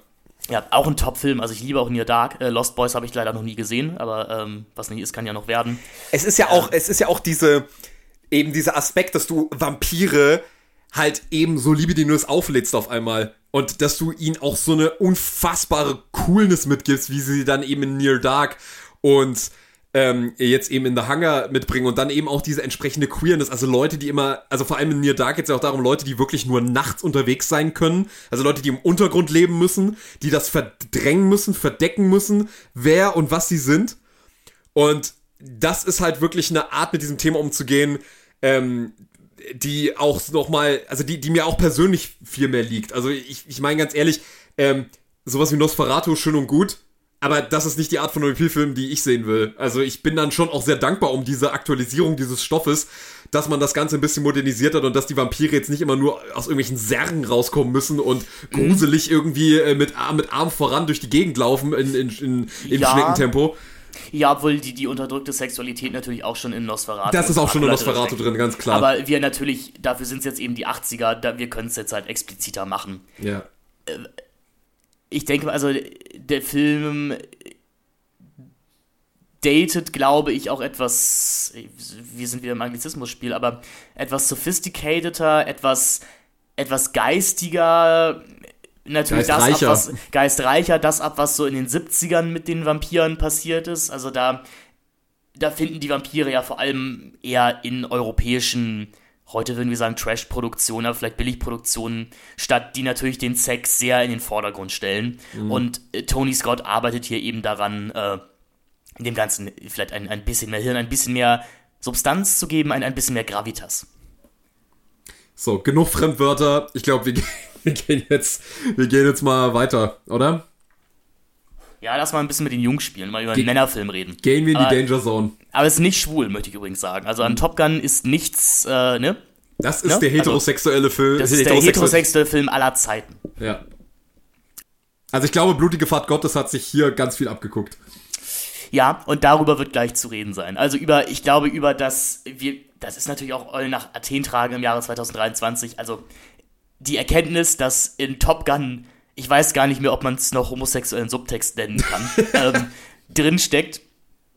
Ja, auch ein Top-Film. Also ich liebe auch Near Dark. Äh, Lost Boys habe ich leider noch nie gesehen, aber ähm, was nicht ist, kann ja noch werden. Es ist ja auch, ähm, es ist ja auch diese, eben dieser Aspekt, dass du Vampire halt eben so liebe, die du es auflädst auf einmal. Und dass du ihnen auch so eine unfassbare Coolness mitgibst, wie sie dann eben in Near Dark und ähm, jetzt eben in The Hunger mitbringen und dann eben auch diese entsprechende Queerness, also Leute, die immer, also vor allem in Near Dark geht es ja auch darum, Leute, die wirklich nur nachts unterwegs sein können, also Leute, die im Untergrund leben müssen, die das verdrängen müssen, verdecken müssen, wer und was sie sind. Und das ist halt wirklich eine Art, mit diesem Thema umzugehen, ähm, die auch nochmal, also die, die mir auch persönlich viel mehr liegt. Also ich, ich meine ganz ehrlich, ähm, sowas wie Nosferatu schön und gut, aber das ist nicht die Art von Vampirfilm, die ich sehen will. Also ich bin dann schon auch sehr dankbar um diese Aktualisierung dieses Stoffes, dass man das Ganze ein bisschen modernisiert hat und dass die Vampire jetzt nicht immer nur aus irgendwelchen Särgen rauskommen müssen und mhm. gruselig irgendwie äh, mit, mit Arm voran durch die Gegend laufen in, in, in, im ja. Schneckentempo. Ja, obwohl die, die unterdrückte Sexualität natürlich auch schon in Nosferatu Das ist auch schon in Nosferatu drin, ganz klar. Aber wir natürlich, dafür sind es jetzt eben die 80er, da, wir können es jetzt halt expliziter machen. Ja. Ich denke, also der Film datet, glaube ich, auch etwas, wir sind wieder im Anglizismus-Spiel, aber etwas sophisticateder, etwas, etwas geistiger, natürlich das ab, was geistreicher, das ab, was so in den 70ern mit den Vampiren passiert ist. Also da, da finden die Vampire ja vor allem eher in europäischen, heute würden wir sagen, Trash-Produktionen, aber vielleicht Billigproduktionen statt, die natürlich den Sex sehr in den Vordergrund stellen. Mhm. Und äh, Tony Scott arbeitet hier eben daran, äh, dem Ganzen vielleicht ein, ein bisschen mehr Hirn, ein bisschen mehr Substanz zu geben, ein, ein bisschen mehr Gravitas. So, genug Fremdwörter. Ich glaube, wir, wir, [LAUGHS] gehen jetzt, wir gehen jetzt mal weiter, oder? Ja, lass mal ein bisschen mit den Jungs spielen, mal über Ge einen Männerfilm reden. Gehen wir in die Danger Zone. Aber es ist nicht schwul, möchte ich übrigens sagen. Also an Top Gun ist nichts, äh, ne? Das ist ne? der heterosexuelle also, Film. Das ist der heterosexuelle Film aller Zeiten. Ja. Also ich glaube, Blutige Fahrt Gottes hat sich hier ganz viel abgeguckt. Ja, und darüber wird gleich zu reden sein. Also über, ich glaube, über das, wir, das ist natürlich auch Eulen nach Athen tragen im Jahre 2023. Also die Erkenntnis, dass in Top Gun, ich weiß gar nicht mehr, ob man es noch homosexuellen Subtext nennen kann, [LAUGHS] ähm, drinsteckt.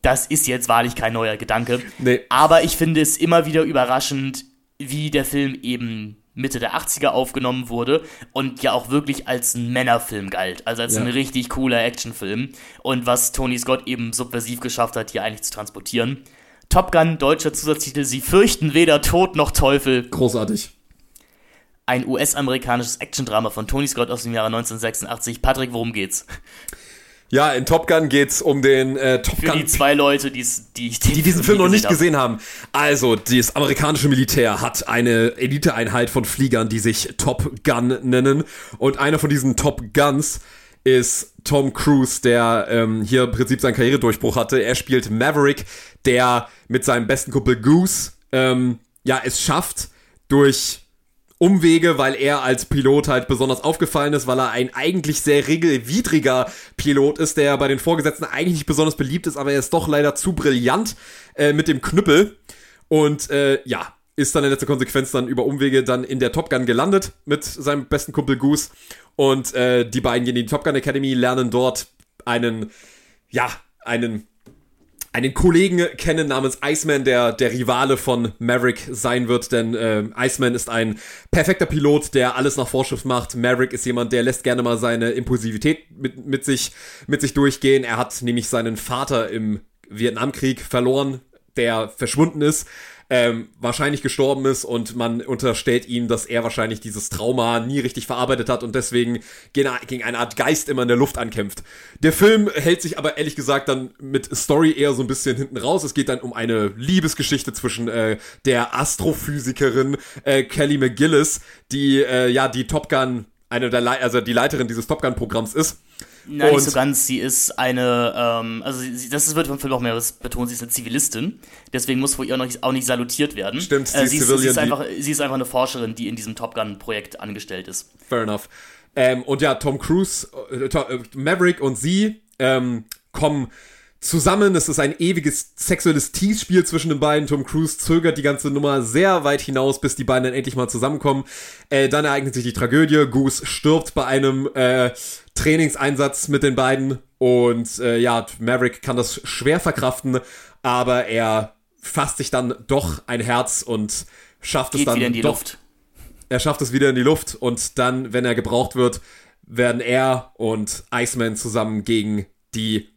Das ist jetzt wahrlich kein neuer Gedanke. Nee. Aber ich finde es immer wieder überraschend, wie der Film eben Mitte der 80er aufgenommen wurde und ja auch wirklich als ein Männerfilm galt. Also als ja. ein richtig cooler Actionfilm. Und was Tony Scott eben subversiv geschafft hat, hier eigentlich zu transportieren. Top Gun, deutscher Zusatztitel, Sie fürchten weder Tod noch Teufel. Großartig. Ein US-amerikanisches Action-Drama von Tony Scott aus dem Jahre 1986. Patrick, worum geht's? Ja, in Top Gun geht's um den äh, Top Für Gun. die zwei Leute, die's, die, die, die diesen Film noch nicht haben. gesehen haben. Also, das amerikanische Militär hat eine Eliteeinheit von Fliegern, die sich Top Gun nennen. Und einer von diesen Top Guns ist Tom Cruise, der ähm, hier im Prinzip seinen Karrieredurchbruch hatte. Er spielt Maverick, der mit seinem besten Kumpel Goose ähm, ja es schafft, durch Umwege, weil er als Pilot halt besonders aufgefallen ist, weil er ein eigentlich sehr regelwidriger Pilot ist, der bei den Vorgesetzten eigentlich nicht besonders beliebt ist, aber er ist doch leider zu brillant äh, mit dem Knüppel. Und äh, ja, ist dann in letzter Konsequenz dann über Umwege dann in der Top Gun gelandet mit seinem besten Kumpel Goose. Und äh, die beiden gehen in die Top Gun Academy, lernen dort einen, ja, einen einen Kollegen kennen namens Iceman, der der Rivale von Maverick sein wird, denn äh, Iceman ist ein perfekter Pilot, der alles nach Vorschrift macht. Maverick ist jemand, der lässt gerne mal seine Impulsivität mit, mit, sich, mit sich durchgehen. Er hat nämlich seinen Vater im Vietnamkrieg verloren, der verschwunden ist ähm, wahrscheinlich gestorben ist und man unterstellt ihm, dass er wahrscheinlich dieses Trauma nie richtig verarbeitet hat und deswegen gegen, eine Art Geist immer in der Luft ankämpft. Der Film hält sich aber ehrlich gesagt dann mit Story eher so ein bisschen hinten raus. Es geht dann um eine Liebesgeschichte zwischen äh, der Astrophysikerin äh, Kelly McGillis, die äh, ja die Top Gun eine der Le also die Leiterin dieses Top Gun Programms ist Nein, nicht so ganz. Sie ist eine, ähm, also sie, das wird vom Film auch mehr betont, sie ist eine Zivilistin. Deswegen muss vor ihr auch nicht, auch nicht salutiert werden. Stimmt, sie, äh, sie, ist, sie, ist, einfach, sie ist einfach eine Forscherin, die in diesem Top Gun-Projekt angestellt ist. Fair enough. Ähm, und ja, Tom Cruise, äh, äh Maverick und sie ähm, kommen zusammen. Es ist ein ewiges sexuelles Tease-Spiel zwischen den beiden. Tom Cruise zögert die ganze Nummer sehr weit hinaus, bis die beiden dann endlich mal zusammenkommen. Äh, dann ereignet sich die Tragödie. Goose stirbt bei einem äh, Trainingseinsatz mit den beiden. Und äh, ja, Maverick kann das schwer verkraften, aber er fasst sich dann doch ein Herz und schafft Geht es dann wieder in die doch. Luft. Er schafft es wieder in die Luft und dann, wenn er gebraucht wird, werden er und Iceman zusammen gegen die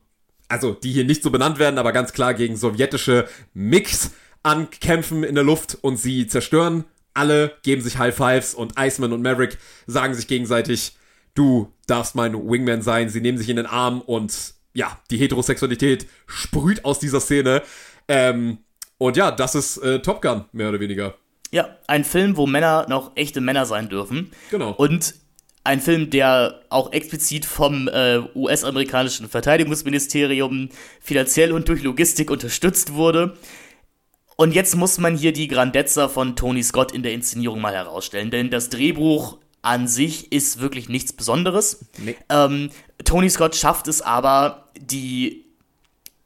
also die hier nicht so benannt werden, aber ganz klar gegen sowjetische Mix ankämpfen in der Luft und sie zerstören. Alle geben sich High Fives und Iceman und Maverick sagen sich gegenseitig, du darfst mein Wingman sein. Sie nehmen sich in den Arm und ja, die Heterosexualität sprüht aus dieser Szene. Ähm, und ja, das ist äh, Top Gun, mehr oder weniger. Ja, ein Film, wo Männer noch echte Männer sein dürfen. Genau. Und ein Film, der auch explizit vom äh, US-amerikanischen Verteidigungsministerium finanziell und durch Logistik unterstützt wurde. Und jetzt muss man hier die Grandezza von Tony Scott in der Inszenierung mal herausstellen, denn das Drehbuch an sich ist wirklich nichts Besonderes. Nee. Ähm, Tony Scott schafft es aber, die,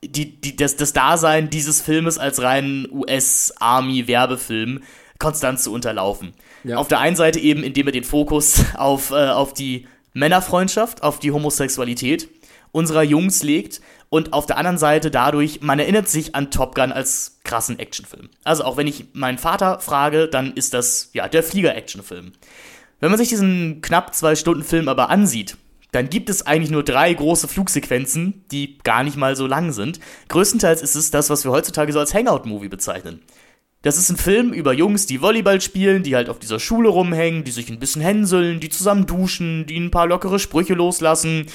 die, die, das, das Dasein dieses Filmes als reinen US-Army-Werbefilm konstant zu unterlaufen. Ja. Auf der einen Seite eben, indem er den Fokus [LAUGHS] auf, äh, auf die Männerfreundschaft, auf die Homosexualität unserer Jungs legt und auf der anderen Seite dadurch, man erinnert sich an Top Gun als krassen Actionfilm. Also auch wenn ich meinen Vater frage, dann ist das ja der Flieger-Actionfilm. Wenn man sich diesen knapp zwei Stunden Film aber ansieht, dann gibt es eigentlich nur drei große Flugsequenzen, die gar nicht mal so lang sind. Größtenteils ist es das, was wir heutzutage so als Hangout-Movie bezeichnen. Das ist ein Film über Jungs, die Volleyball spielen, die halt auf dieser Schule rumhängen, die sich ein bisschen hänseln, die zusammen duschen, die ein paar lockere Sprüche loslassen.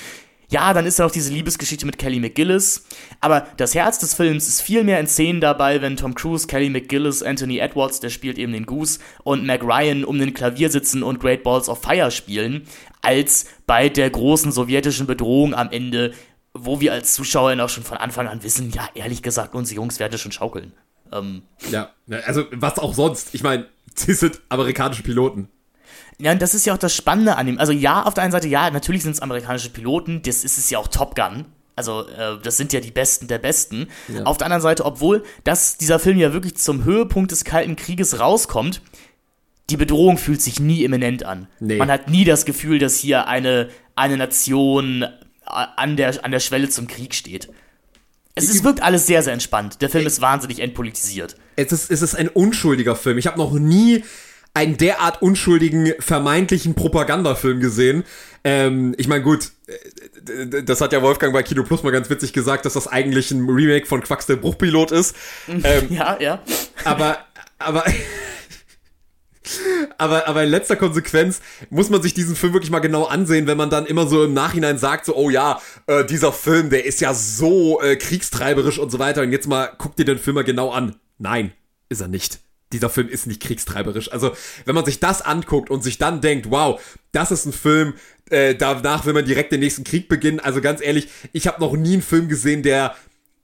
Ja, dann ist da noch diese Liebesgeschichte mit Kelly McGillis. Aber das Herz des Films ist viel mehr in Szenen dabei, wenn Tom Cruise, Kelly McGillis, Anthony Edwards, der spielt eben den Goose, und Mac Ryan um den Klavier sitzen und Great Balls of Fire spielen, als bei der großen sowjetischen Bedrohung am Ende, wo wir als Zuschauer auch schon von Anfang an wissen, ja, ehrlich gesagt, unsere Jungs werden schon schaukeln. Ähm, ja, also was auch sonst. Ich meine, sie sind amerikanische Piloten. Ja, und das ist ja auch das Spannende an ihm. Also ja, auf der einen Seite, ja, natürlich sind es amerikanische Piloten, das ist es ja auch Top Gun. Also äh, das sind ja die Besten der Besten. Ja. Auf der anderen Seite, obwohl das, dieser Film ja wirklich zum Höhepunkt des Kalten Krieges rauskommt, die Bedrohung fühlt sich nie imminent an. Nee. Man hat nie das Gefühl, dass hier eine, eine Nation äh, an der, an der Schwelle zum Krieg steht. Es, es wirkt alles sehr, sehr entspannt. Der Film ist wahnsinnig entpolitisiert. Es ist, es ist ein unschuldiger Film. Ich habe noch nie einen derart unschuldigen, vermeintlichen Propagandafilm gesehen. Ähm, ich meine, gut, äh, das hat ja Wolfgang bei Kino Plus mal ganz witzig gesagt, dass das eigentlich ein Remake von Quacks der Bruchpilot ist. Ähm, [LAUGHS] ja, ja. Aber, aber aber, aber in letzter Konsequenz muss man sich diesen Film wirklich mal genau ansehen, wenn man dann immer so im Nachhinein sagt, so, oh ja, äh, dieser Film, der ist ja so äh, kriegstreiberisch und so weiter. Und jetzt mal guck dir den Film mal genau an. Nein, ist er nicht. Dieser Film ist nicht kriegstreiberisch. Also, wenn man sich das anguckt und sich dann denkt, wow, das ist ein Film, äh, danach will man direkt den nächsten Krieg beginnen. Also ganz ehrlich, ich habe noch nie einen Film gesehen, der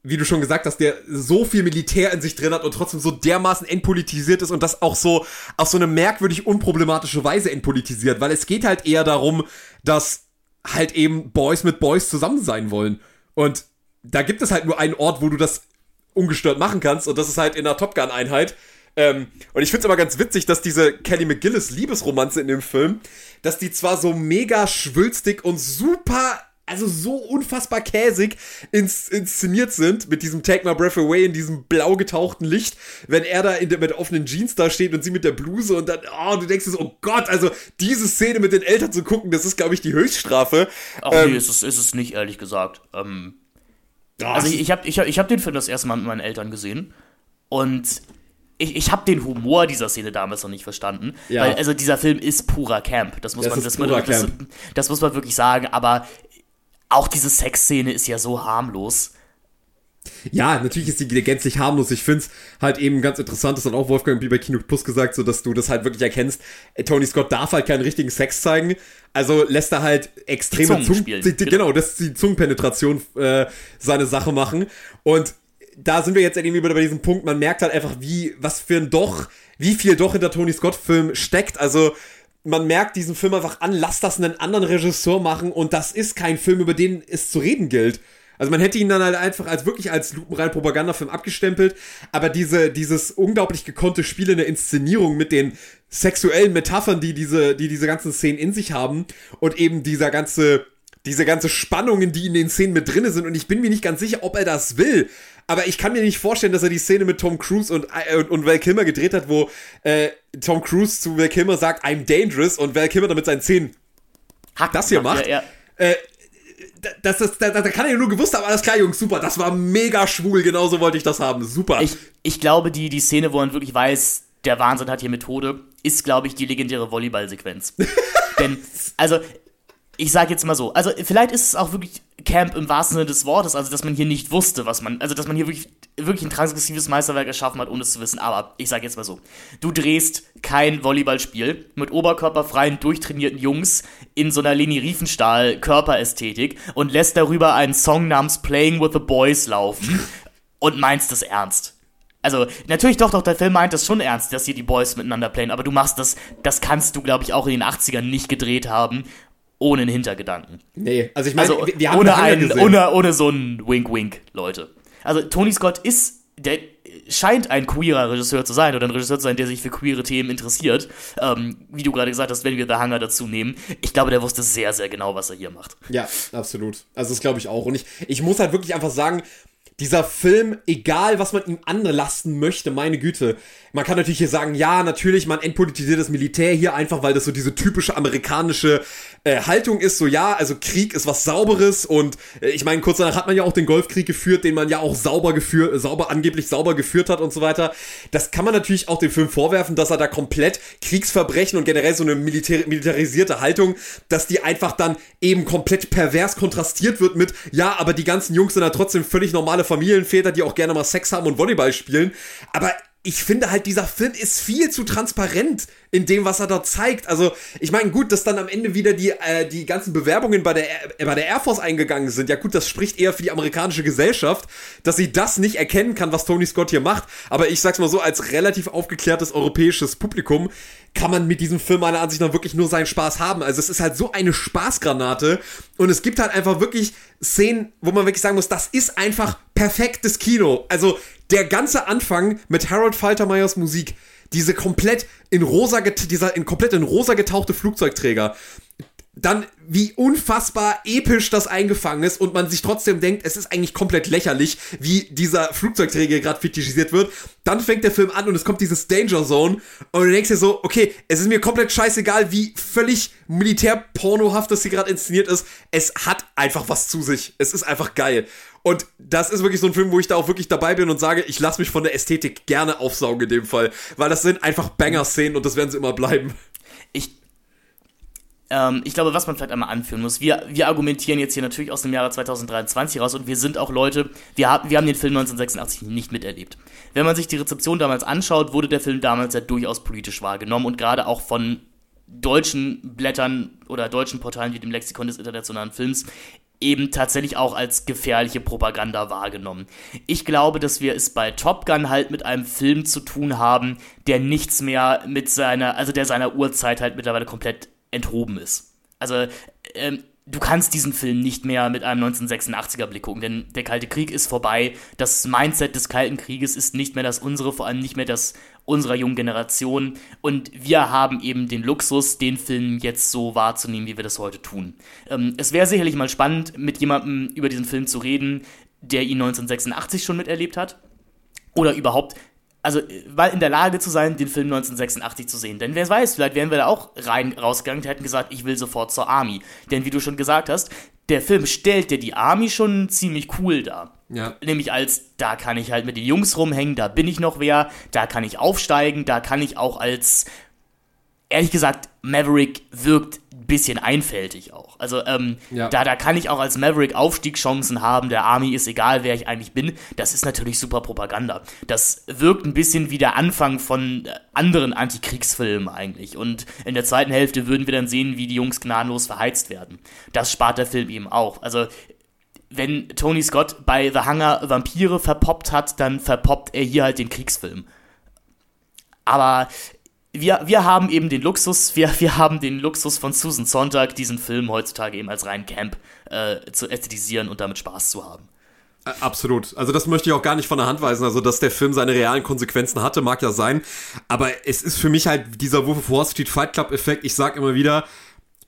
wie du schon gesagt hast, der so viel Militär in sich drin hat und trotzdem so dermaßen entpolitisiert ist und das auch so auf so eine merkwürdig unproblematische Weise entpolitisiert, weil es geht halt eher darum, dass halt eben Boys mit Boys zusammen sein wollen. Und da gibt es halt nur einen Ort, wo du das ungestört machen kannst und das ist halt in der Top Gun Einheit. Ähm, und ich finde es immer ganz witzig, dass diese Kelly McGillis Liebesromanze in dem Film, dass die zwar so mega schwülstig und super also so unfassbar käsig ins, inszeniert sind mit diesem Take My Breath Away in diesem blau getauchten Licht, wenn er da der, mit offenen Jeans da steht und sie mit der Bluse und dann, oh, du denkst so, oh Gott, also diese Szene mit den Eltern zu gucken, das ist, glaube ich, die Höchststrafe. Ach ähm, nee, ist es, ist es nicht, ehrlich gesagt. Ähm, also ich, ich habe ich hab, ich hab den Film das erste Mal mit meinen Eltern gesehen und ich, ich habe den Humor dieser Szene damals noch nicht verstanden. Ja. Weil, also dieser Film ist purer Camp. Das muss, das man, das, man, das, das, muss man wirklich sagen. Aber auch diese Sexszene ist ja so harmlos. Ja, natürlich ist die gänzlich harmlos. Ich finde es halt eben ganz interessant, das hat auch Wolfgang wie bei Kino Plus gesagt, so dass du das halt wirklich erkennst. Äh, Tony Scott darf halt keinen richtigen Sex zeigen. Also lässt er halt extreme Zungen, Zungen die, genau. genau, dass die Zungenpenetration äh, seine Sache machen. Und da sind wir jetzt irgendwie wieder bei diesem Punkt, man merkt halt einfach, wie, was für ein doch, wie viel doch hinter Tony Scott-Film steckt. Also man merkt diesen Film einfach an, lass das einen anderen Regisseur machen und das ist kein Film, über den es zu reden gilt. Also man hätte ihn dann halt einfach als wirklich als lupenrein Propagandafilm abgestempelt, aber diese, dieses unglaublich gekonnte Spiel in der Inszenierung mit den sexuellen Metaphern, die diese, die diese ganzen Szenen in sich haben und eben dieser ganze, diese ganze Spannungen, die in den Szenen mit drinne sind und ich bin mir nicht ganz sicher, ob er das will. Aber ich kann mir nicht vorstellen, dass er die Szene mit Tom Cruise und, äh, und, und Val Kilmer gedreht hat, wo äh, Tom Cruise zu Val Kilmer sagt, I'm dangerous und Val Kilmer damit seinen Zähnen Hack, das hier macht. Ja, ja. Äh, das, das, das, da kann er ja nur gewusst haben, alles klar, Jungs, super, das war mega schwul, genauso wollte ich das haben, super. Ich, ich glaube, die, die Szene, wo man wirklich weiß, der Wahnsinn hat hier Methode, ist, glaube ich, die legendäre Volleyball-Sequenz. [LAUGHS] Denn, also, ich sage jetzt mal so, also vielleicht ist es auch wirklich Camp im wahrsten Sinne des Wortes, also dass man hier nicht wusste, was man, also dass man hier wirklich, wirklich ein transgressives Meisterwerk erschaffen hat, ohne es zu wissen. Aber ich sage jetzt mal so, du drehst kein Volleyballspiel mit oberkörperfreien, durchtrainierten Jungs in so einer Leni Riefenstahl Körperästhetik und lässt darüber einen Song namens Playing with the Boys laufen [LAUGHS] und meinst das ernst. Also, natürlich doch, doch, der Film meint das schon ernst, dass hier die Boys miteinander playen, aber du machst das, das kannst du, glaube ich, auch in den 80ern nicht gedreht haben ohne einen Hintergedanken. Nee, also ich meine, also, wir, wir haben ohne, einen, ohne, ohne so einen Wink-Wink, Leute. Also Tony Scott ist, der scheint ein queerer Regisseur zu sein oder ein Regisseur zu sein, der sich für queere Themen interessiert. Ähm, wie du gerade gesagt hast, wenn wir The Hunger dazu nehmen. Ich glaube, der wusste sehr, sehr genau, was er hier macht. Ja, absolut. Also das glaube ich auch. Und ich, ich muss halt wirklich einfach sagen, dieser Film, egal was man ihm anlasten möchte, meine Güte. Man kann natürlich hier sagen, ja, natürlich, man entpolitisiert das Militär hier einfach, weil das so diese typische amerikanische äh, Haltung ist, so ja, also Krieg ist was Sauberes und äh, ich meine, kurz danach hat man ja auch den Golfkrieg geführt, den man ja auch sauber geführt, sauber, angeblich sauber geführt hat und so weiter. Das kann man natürlich auch dem Film vorwerfen, dass er da komplett Kriegsverbrechen und generell so eine militär militarisierte Haltung, dass die einfach dann eben komplett pervers kontrastiert wird mit, ja, aber die ganzen Jungs sind da trotzdem völlig normale Familienväter, die auch gerne mal Sex haben und Volleyball spielen. Aber ich finde halt, dieser Film ist viel zu transparent in dem, was er dort zeigt. Also, ich meine, gut, dass dann am Ende wieder die, äh, die ganzen Bewerbungen bei der, äh, bei der Air Force eingegangen sind. Ja, gut, das spricht eher für die amerikanische Gesellschaft, dass sie das nicht erkennen kann, was Tony Scott hier macht. Aber ich sag's mal so, als relativ aufgeklärtes europäisches Publikum kann man mit diesem Film meiner Ansicht nach wirklich nur seinen Spaß haben. Also, es ist halt so eine Spaßgranate und es gibt halt einfach wirklich Szenen, wo man wirklich sagen muss, das ist einfach perfektes Kino. Also, der ganze Anfang mit Harold Faltermeyers Musik, diese komplett in rosa, dieser in komplett in rosa getauchte Flugzeugträger, dann wie unfassbar episch das eingefangen ist und man sich trotzdem denkt, es ist eigentlich komplett lächerlich, wie dieser Flugzeugträger gerade fetischisiert wird. Dann fängt der Film an und es kommt dieses Danger Zone und du denkst dir so, okay, es ist mir komplett scheißegal, wie völlig militärpornohaft das hier gerade inszeniert ist. Es hat einfach was zu sich. Es ist einfach geil. Und das ist wirklich so ein Film, wo ich da auch wirklich dabei bin und sage, ich lasse mich von der Ästhetik gerne aufsaugen in dem Fall. Weil das sind einfach Banger-Szenen und das werden sie immer bleiben. Ich ähm, ich glaube, was man vielleicht einmal anführen muss, wir, wir argumentieren jetzt hier natürlich aus dem Jahre 2023 raus und wir sind auch Leute, wir, haben wir haben den Film 1986 nicht miterlebt. Wenn man sich die Rezeption damals anschaut, wurde der Film damals ja durchaus politisch wahrgenommen und gerade auch von deutschen Blättern oder deutschen Portalen wie dem Lexikon des internationalen Films eben tatsächlich auch als gefährliche Propaganda wahrgenommen. Ich glaube, dass wir es bei Top Gun halt mit einem Film zu tun haben, der nichts mehr mit seiner, also der seiner Uhrzeit halt mittlerweile komplett enthoben ist. Also, ähm, du kannst diesen Film nicht mehr mit einem 1986er Blick gucken, denn der Kalte Krieg ist vorbei. Das Mindset des Kalten Krieges ist nicht mehr das unsere, vor allem nicht mehr das unserer jungen Generation. Und wir haben eben den Luxus, den Film jetzt so wahrzunehmen, wie wir das heute tun. Ähm, es wäre sicherlich mal spannend, mit jemandem über diesen Film zu reden, der ihn 1986 schon miterlebt hat. Oder überhaupt also mal in der Lage zu sein, den Film 1986 zu sehen. Denn wer weiß, vielleicht wären wir da auch rein rausgegangen und hätten gesagt, ich will sofort zur Army. Denn wie du schon gesagt hast, der Film stellt dir die Army schon ziemlich cool dar. Ja. Nämlich als, da kann ich halt mit den Jungs rumhängen, da bin ich noch wer, da kann ich aufsteigen, da kann ich auch als, ehrlich gesagt, Maverick wirkt bisschen einfältig auch. Also ähm, ja. da, da kann ich auch als Maverick Aufstiegschancen haben, der Army ist egal, wer ich eigentlich bin. Das ist natürlich super Propaganda. Das wirkt ein bisschen wie der Anfang von äh, anderen Antikriegsfilmen eigentlich. Und in der zweiten Hälfte würden wir dann sehen, wie die Jungs gnadenlos verheizt werden. Das spart der Film eben auch. Also wenn Tony Scott bei The Hunger Vampire verpoppt hat, dann verpoppt er hier halt den Kriegsfilm. Aber wir, wir haben eben den Luxus, wir, wir haben den Luxus von Susan Sonntag, diesen Film heutzutage eben als rein Camp äh, zu ästhetisieren und damit Spaß zu haben. Absolut. Also das möchte ich auch gar nicht von der Hand weisen. Also, dass der Film seine realen Konsequenzen hatte, mag ja sein. Aber es ist für mich halt dieser Wolf of Wall Street Fight Club Effekt. Ich sag immer wieder,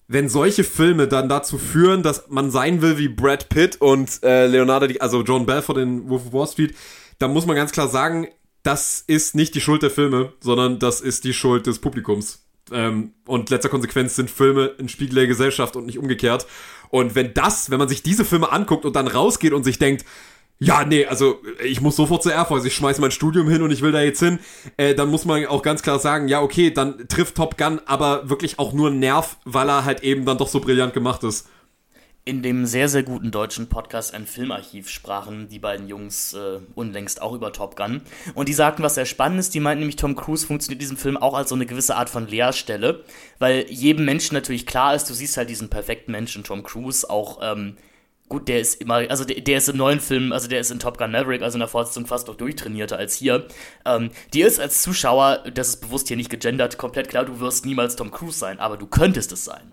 wenn solche Filme dann dazu führen, dass man sein will wie Brad Pitt und äh, Leonardo, also John Bell von den Wolf of Wall Street, dann muss man ganz klar sagen, das ist nicht die Schuld der Filme, sondern das ist die Schuld des Publikums. Ähm, und letzter Konsequenz sind Filme ein Spiegel der Gesellschaft und nicht umgekehrt. Und wenn das, wenn man sich diese Filme anguckt und dann rausgeht und sich denkt, ja, nee, also ich muss sofort zur Air Force, ich schmeiß mein Studium hin und ich will da jetzt hin, äh, dann muss man auch ganz klar sagen, ja, okay, dann trifft Top Gun aber wirklich auch nur einen Nerv, weil er halt eben dann doch so brillant gemacht ist in dem sehr, sehr guten deutschen Podcast Ein Filmarchiv sprachen die beiden Jungs äh, unlängst auch über Top Gun. Und die sagten, was sehr spannend ist, die meinten nämlich, Tom Cruise funktioniert in diesem Film auch als so eine gewisse Art von Leerstelle, weil jedem Menschen natürlich klar ist, du siehst halt diesen perfekten Menschen, Tom Cruise, auch, ähm, gut, der ist immer, also der, der, ist im neuen Film, also der ist in Top Gun Maverick, also in der Fortsetzung fast noch durchtrainierter als hier. Ähm, dir ist als Zuschauer, das ist bewusst hier nicht gegendert, komplett klar, du wirst niemals Tom Cruise sein, aber du könntest es sein.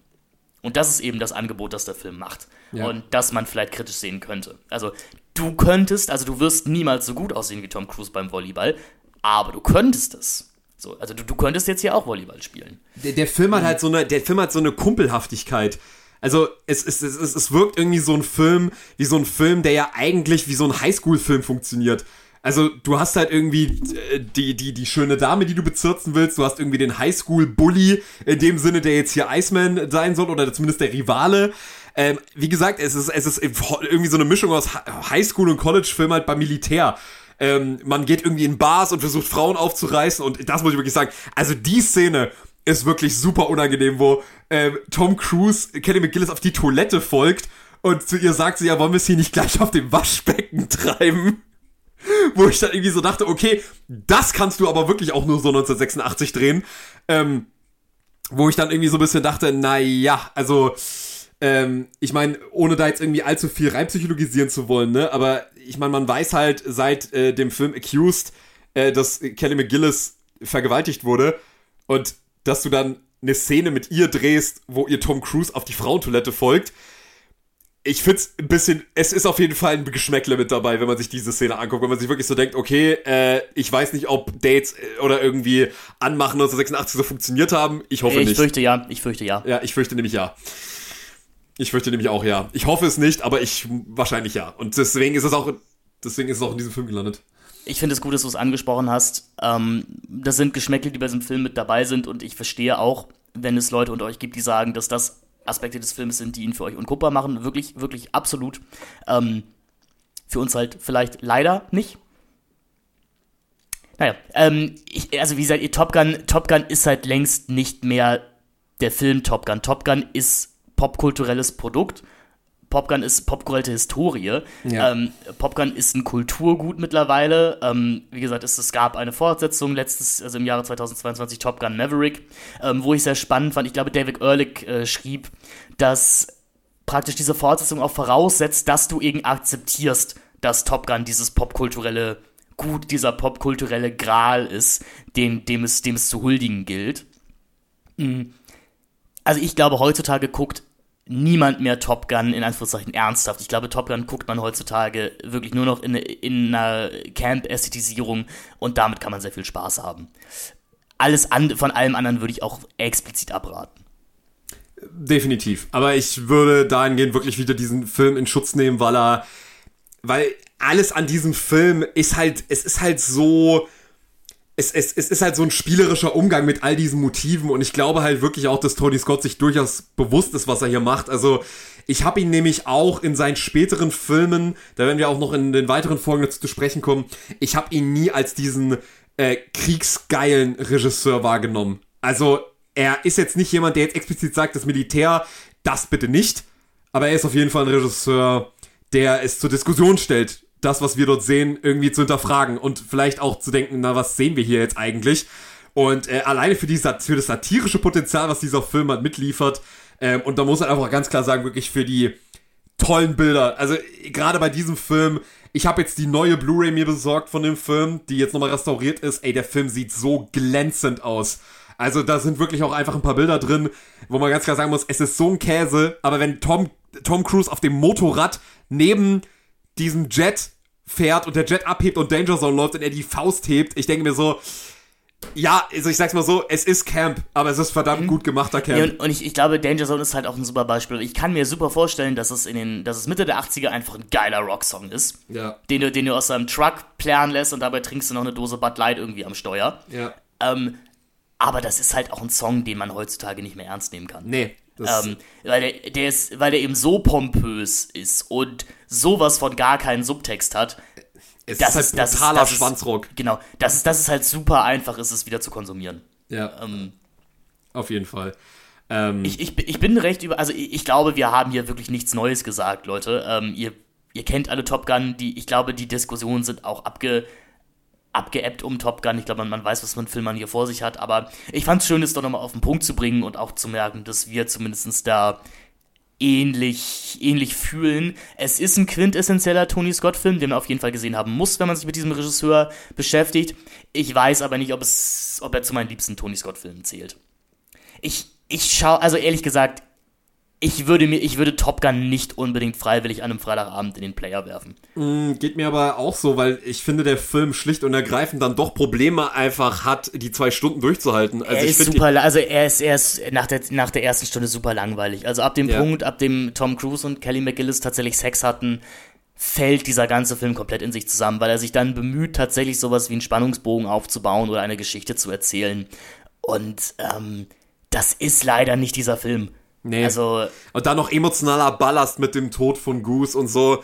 Und das ist eben das Angebot, das der Film macht. Ja. Und das man vielleicht kritisch sehen könnte. Also, du könntest, also du wirst niemals so gut aussehen wie Tom Cruise beim Volleyball, aber du könntest es. So, also du, du könntest jetzt hier auch Volleyball spielen. Der, der Film hat halt so eine, der Film hat so eine Kumpelhaftigkeit. Also es, es, es, es wirkt irgendwie so ein Film, wie so ein Film, der ja eigentlich wie so ein Highschool-Film funktioniert. Also du hast halt irgendwie äh, die, die, die schöne Dame, die du bezirzen willst. Du hast irgendwie den Highschool-Bully, in dem Sinne, der jetzt hier Iceman sein soll, oder zumindest der Rivale. Ähm, wie gesagt, es ist, es ist irgendwie so eine Mischung aus Highschool- und College-Film halt beim Militär. Ähm, man geht irgendwie in Bars und versucht Frauen aufzureißen und das muss ich wirklich sagen. Also die Szene ist wirklich super unangenehm, wo ähm, Tom Cruise Kenny McGillis auf die Toilette folgt und zu ihr sagt sie, ja, wollen wir es hier nicht gleich auf dem Waschbecken treiben? [LAUGHS] wo ich dann irgendwie so dachte, okay, das kannst du aber wirklich auch nur so 1986 drehen. Ähm, wo ich dann irgendwie so ein bisschen dachte, na ja, also ähm, ich meine, ohne da jetzt irgendwie allzu viel reinpsychologisieren zu wollen, ne, aber ich meine, man weiß halt seit äh, dem Film Accused, äh, dass Kelly McGillis vergewaltigt wurde und dass du dann eine Szene mit ihr drehst, wo ihr Tom Cruise auf die Frauentoilette folgt ich find's ein bisschen, es ist auf jeden Fall ein Geschmäckle mit dabei, wenn man sich diese Szene anguckt, wenn man sich wirklich so denkt, okay, äh, ich weiß nicht, ob Dates äh, oder irgendwie Anmachen 1986 so funktioniert haben. Ich hoffe ich nicht. Ich fürchte ja, ich fürchte ja. Ja, ich fürchte nämlich ja. Ich fürchte nämlich auch ja. Ich hoffe es nicht, aber ich wahrscheinlich ja. Und deswegen ist es auch, deswegen ist es auch in diesem Film gelandet. Ich finde es gut, dass du es angesprochen hast. Ähm, das sind Geschmäckle, die bei diesem Film mit dabei sind und ich verstehe auch, wenn es Leute unter euch gibt, die sagen, dass das Aspekte des Films sind, die ihn für euch unguckbar machen. Wirklich, wirklich absolut. Ähm, Für uns halt vielleicht leider nicht. Naja, ähm, ich, also wie gesagt, Top Gun, Top Gun ist halt längst nicht mehr der Film Top Gun. Top Gun ist popkulturelles Produkt. Popgun ist popkulturelle Historie. Ja. Ähm, Popgun ist ein Kulturgut mittlerweile. Ähm, wie gesagt, es, es, gab eine Fortsetzung letztes, also im Jahre 2022, Top Gun Maverick, ähm, wo ich sehr spannend fand. Ich glaube, David Ehrlich äh, schrieb, dass praktisch diese Fortsetzung auch voraussetzt, dass du eben akzeptierst, dass Top Gun dieses popkulturelle Gut, dieser popkulturelle Gral ist, den, dem, es, dem es zu huldigen gilt. Mhm. Also ich glaube, heutzutage guckt niemand mehr Top Gun in Anführungszeichen ernsthaft. Ich glaube, Top Gun guckt man heutzutage wirklich nur noch in, in einer Camp-Ästhetisierung und damit kann man sehr viel Spaß haben. Alles an, von allem anderen würde ich auch explizit abraten. Definitiv. Aber ich würde dahingehend wirklich wieder diesen Film in Schutz nehmen, weil er, weil alles an diesem Film ist halt, es ist halt so, es, es, es ist halt so ein spielerischer Umgang mit all diesen Motiven und ich glaube halt wirklich auch, dass Tony Scott sich durchaus bewusst ist, was er hier macht. Also ich habe ihn nämlich auch in seinen späteren Filmen, da werden wir auch noch in den weiteren Folgen dazu zu sprechen kommen, ich habe ihn nie als diesen äh, kriegsgeilen Regisseur wahrgenommen. Also er ist jetzt nicht jemand, der jetzt explizit sagt, das Militär, das bitte nicht, aber er ist auf jeden Fall ein Regisseur, der es zur Diskussion stellt, das, was wir dort sehen, irgendwie zu hinterfragen und vielleicht auch zu denken, na, was sehen wir hier jetzt eigentlich? Und äh, alleine für, die, für das satirische Potenzial, was dieser Film halt mitliefert, ähm, und da muss man einfach ganz klar sagen, wirklich für die tollen Bilder. Also gerade bei diesem Film, ich habe jetzt die neue Blu-ray mir besorgt von dem Film, die jetzt nochmal restauriert ist. Ey, der Film sieht so glänzend aus. Also da sind wirklich auch einfach ein paar Bilder drin, wo man ganz klar sagen muss, es ist so ein Käse, aber wenn Tom, Tom Cruise auf dem Motorrad neben diesem Jet fährt und der Jet abhebt und Danger Zone läuft und er die Faust hebt, ich denke mir so, ja, also ich sag's mal so, es ist Camp, aber es ist verdammt mhm. gut gemachter Camp. Ja, und, und ich, ich, glaube, Danger Zone ist halt auch ein super Beispiel. Ich kann mir super vorstellen, dass es in den, dass es Mitte der 80er einfach ein geiler Rocksong ist. Ja. Den du, den du aus seinem Truck plären lässt und dabei trinkst du noch eine Dose Bud Light irgendwie am Steuer. Ja. Ähm, aber das ist halt auch ein Song, den man heutzutage nicht mehr ernst nehmen kann. Nee. Ähm, weil, der, der ist, weil der eben so pompös ist und sowas von gar keinen Subtext hat. Es das ist halt brutaler das ist, das Schwanzrock. Ist, genau, das ist, das ist halt super einfach, ist es wieder zu konsumieren. Ja. Ähm, auf jeden Fall. Ähm, ich, ich, ich bin recht über, also ich, ich, glaube, wir haben hier wirklich nichts Neues gesagt, Leute. Ähm, ihr, ihr kennt alle Top Gun, die, ich glaube, die Diskussionen sind auch abge, abgeebbt um Top Gun. Ich glaube, man, man weiß, was man hier vor sich hat, aber ich fand es schön, es doch nochmal auf den Punkt zu bringen und auch zu merken, dass wir zumindest da ähnlich, ähnlich fühlen. Es ist ein quintessentieller Tony Scott-Film, den man auf jeden Fall gesehen haben muss, wenn man sich mit diesem Regisseur beschäftigt. Ich weiß aber nicht, ob, es, ob er zu meinen liebsten Tony Scott-Filmen zählt. Ich, ich schaue, also ehrlich gesagt, ich würde mir, ich würde Top Gun nicht unbedingt freiwillig an einem Freitagabend in den Player werfen. Mm, geht mir aber auch so, weil ich finde, der Film schlicht und ergreifend dann doch Probleme einfach hat, die zwei Stunden durchzuhalten. Also er ist super, also er ist, er ist nach der, nach der ersten Stunde super langweilig. Also ab dem ja. Punkt, ab dem Tom Cruise und Kelly McGillis tatsächlich Sex hatten, fällt dieser ganze Film komplett in sich zusammen, weil er sich dann bemüht, tatsächlich sowas wie einen Spannungsbogen aufzubauen oder eine Geschichte zu erzählen. Und ähm, das ist leider nicht dieser Film. Nee. Also, und dann noch emotionaler Ballast mit dem Tod von Goose und so.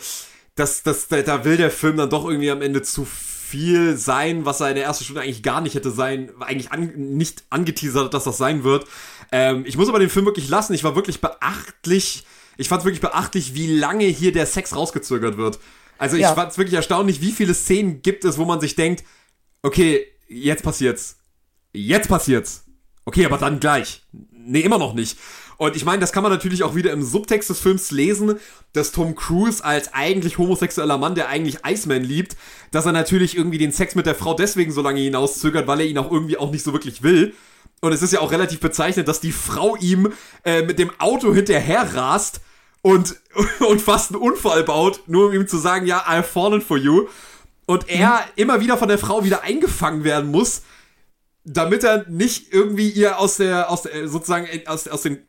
Das, das, da, will der Film dann doch irgendwie am Ende zu viel sein, was er in der ersten Stunde eigentlich gar nicht hätte sein, eigentlich an, nicht angeteasert, dass das sein wird. Ähm, ich muss aber den Film wirklich lassen. Ich war wirklich beachtlich, ich fand es wirklich beachtlich, wie lange hier der Sex rausgezögert wird. Also ich ja. fand es wirklich erstaunlich, wie viele Szenen gibt es, wo man sich denkt, okay, jetzt passiert's. Jetzt passiert's. Okay, aber dann gleich. Nee, immer noch nicht. Und ich meine, das kann man natürlich auch wieder im Subtext des Films lesen, dass Tom Cruise als eigentlich homosexueller Mann, der eigentlich Iceman liebt, dass er natürlich irgendwie den Sex mit der Frau deswegen so lange hinauszögert, weil er ihn auch irgendwie auch nicht so wirklich will. Und es ist ja auch relativ bezeichnend, dass die Frau ihm äh, mit dem Auto hinterher rast und, [LAUGHS] und fast einen Unfall baut, nur um ihm zu sagen, ja, I've fallen for you. Und er mhm. immer wieder von der Frau wieder eingefangen werden muss, damit er nicht irgendwie ihr aus der, aus der, sozusagen aus, aus den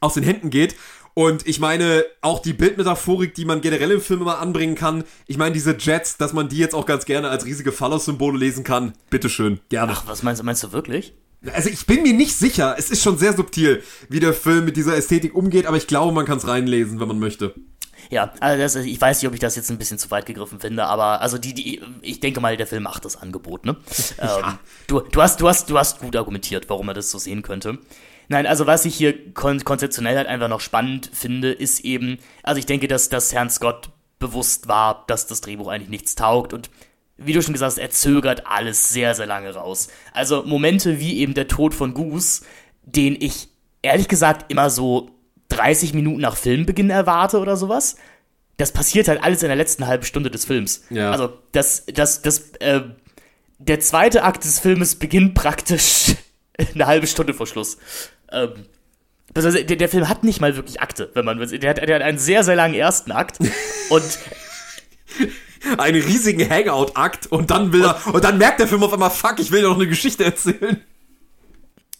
aus den Händen geht. Und ich meine, auch die Bildmetaphorik, die man generell im Film immer anbringen kann. Ich meine, diese Jets, dass man die jetzt auch ganz gerne als riesige Phallus-Symbole lesen kann. Bitteschön, gerne. Ach, was meinst du, meinst du wirklich? Also ich bin mir nicht sicher. Es ist schon sehr subtil, wie der Film mit dieser Ästhetik umgeht, aber ich glaube, man kann es reinlesen, wenn man möchte. Ja, also das, ich weiß nicht, ob ich das jetzt ein bisschen zu weit gegriffen finde, aber also die, die, ich denke mal, der Film macht das Angebot, ne? [LAUGHS] Ja. Ähm, du, du, hast, du, hast, du hast gut argumentiert, warum er das so sehen könnte. Nein, also was ich hier kon konzeptionell halt einfach noch spannend finde, ist eben, also ich denke, dass, dass Herrn Scott bewusst war, dass das Drehbuch eigentlich nichts taugt und wie du schon gesagt hast, er zögert alles sehr, sehr lange raus. Also Momente wie eben der Tod von Goose, den ich ehrlich gesagt immer so 30 Minuten nach Filmbeginn erwarte oder sowas. Das passiert halt alles in der letzten halben Stunde des Films. Ja. Also das, das, das, äh, der zweite Akt des Filmes beginnt praktisch [LAUGHS] eine halbe Stunde vor Schluss. Ähm, also der, der, Film hat nicht mal wirklich Akte, wenn man der hat, der hat einen sehr, sehr langen ersten Akt [LAUGHS] und einen riesigen Hangout-Akt und dann will er, und dann merkt der Film auf einmal, fuck, ich will ja noch eine Geschichte erzählen.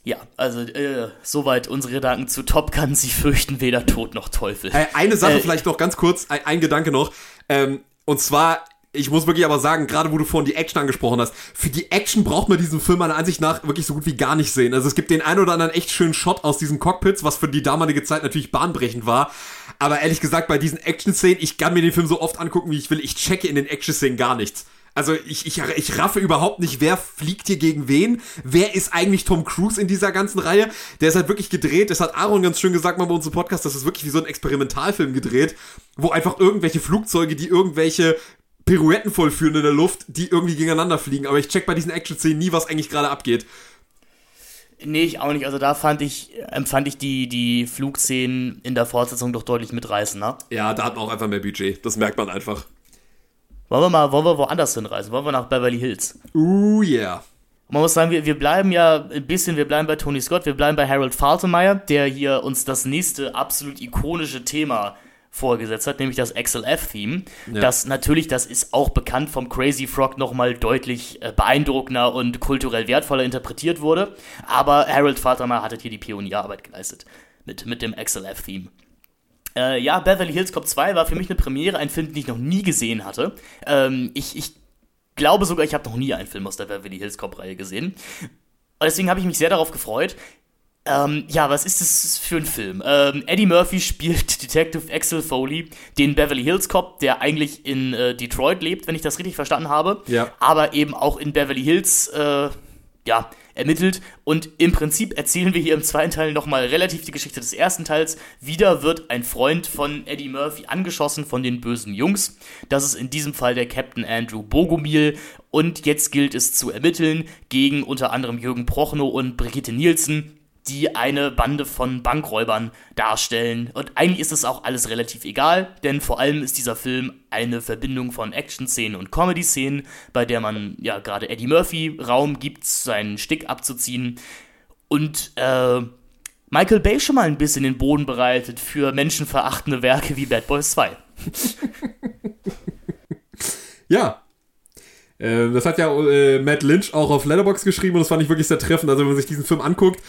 Ja, also äh, soweit unsere Gedanken zu Top Gun. Sie fürchten weder Tod noch Teufel. Äh, eine Sache äh, vielleicht noch ganz kurz, ein, ein Gedanke noch. Ähm, und zwar, ich muss wirklich aber sagen, gerade wo du vorhin die Action angesprochen hast, für die Action braucht man diesen Film meiner Ansicht nach wirklich so gut wie gar nicht sehen. Also es gibt den einen oder anderen echt schönen Shot aus diesen Cockpits, was für die damalige Zeit natürlich bahnbrechend war. Aber ehrlich gesagt, bei diesen Action-Szenen, ich kann mir den Film so oft angucken, wie ich will. Ich checke in den Action-Szenen gar nichts. Also ich, ich, ich raffe überhaupt nicht, wer fliegt hier gegen wen. Wer ist eigentlich Tom Cruise in dieser ganzen Reihe? Der ist halt wirklich gedreht. Das hat Aaron ganz schön gesagt mal bei unserem Podcast. Das ist wirklich wie so ein Experimentalfilm gedreht, wo einfach irgendwelche Flugzeuge, die irgendwelche Pirouetten vollführen in der Luft, die irgendwie gegeneinander fliegen. Aber ich check bei diesen Action-Szenen nie, was eigentlich gerade abgeht. Nee, ich auch nicht. Also da fand ich, empfand ich die, die Flugszenen in der Fortsetzung doch deutlich mitreißender. Ja, da hat man auch einfach mehr Budget. Das merkt man einfach. Wollen wir mal, wollen wir woanders hinreisen? Wollen wir nach Beverly Hills? Uh, yeah. Man muss sagen, wir, wir bleiben ja ein bisschen, wir bleiben bei Tony Scott, wir bleiben bei Harold Faltermeyer, der hier uns das nächste absolut ikonische Thema vorgesetzt hat, nämlich das XLF-Theme. Ja. Das natürlich, das ist auch bekannt vom Crazy Frog nochmal deutlich äh, beeindruckender und kulturell wertvoller interpretiert wurde. Aber Harold Faltermeyer hat hier die Pionierarbeit geleistet mit, mit dem XLF-Theme. Äh, ja, Beverly Hills Cop 2 war für mich eine Premiere, ein Film, den ich noch nie gesehen hatte. Ähm, ich, ich glaube sogar, ich habe noch nie einen Film aus der Beverly Hills Cop-Reihe gesehen. Und deswegen habe ich mich sehr darauf gefreut. Ähm, ja, was ist das für ein Film? Ähm, Eddie Murphy spielt [LAUGHS] Detective Axel Foley, den Beverly Hills Cop, der eigentlich in äh, Detroit lebt, wenn ich das richtig verstanden habe. Ja. Aber eben auch in Beverly Hills, äh, ja, ermittelt und im Prinzip erzählen wir hier im zweiten Teil nochmal relativ die Geschichte des ersten Teils. Wieder wird ein Freund von Eddie Murphy angeschossen von den bösen Jungs. Das ist in diesem Fall der Captain Andrew Bogomil und jetzt gilt es zu ermitteln gegen unter anderem Jürgen Prochnow und Brigitte Nielsen, die eine Bande von Bankräubern darstellen. Und eigentlich ist es auch alles relativ egal, denn vor allem ist dieser Film eine Verbindung von Action-Szenen und Comedy-Szenen, bei der man ja gerade Eddie Murphy Raum gibt, seinen Stick abzuziehen. Und äh, Michael Bay schon mal ein bisschen den Boden bereitet für menschenverachtende Werke wie Bad Boys 2. [LAUGHS] ja, äh, das hat ja äh, Matt Lynch auch auf Letterbox geschrieben und das fand ich wirklich sehr treffend. Also wenn man sich diesen Film anguckt,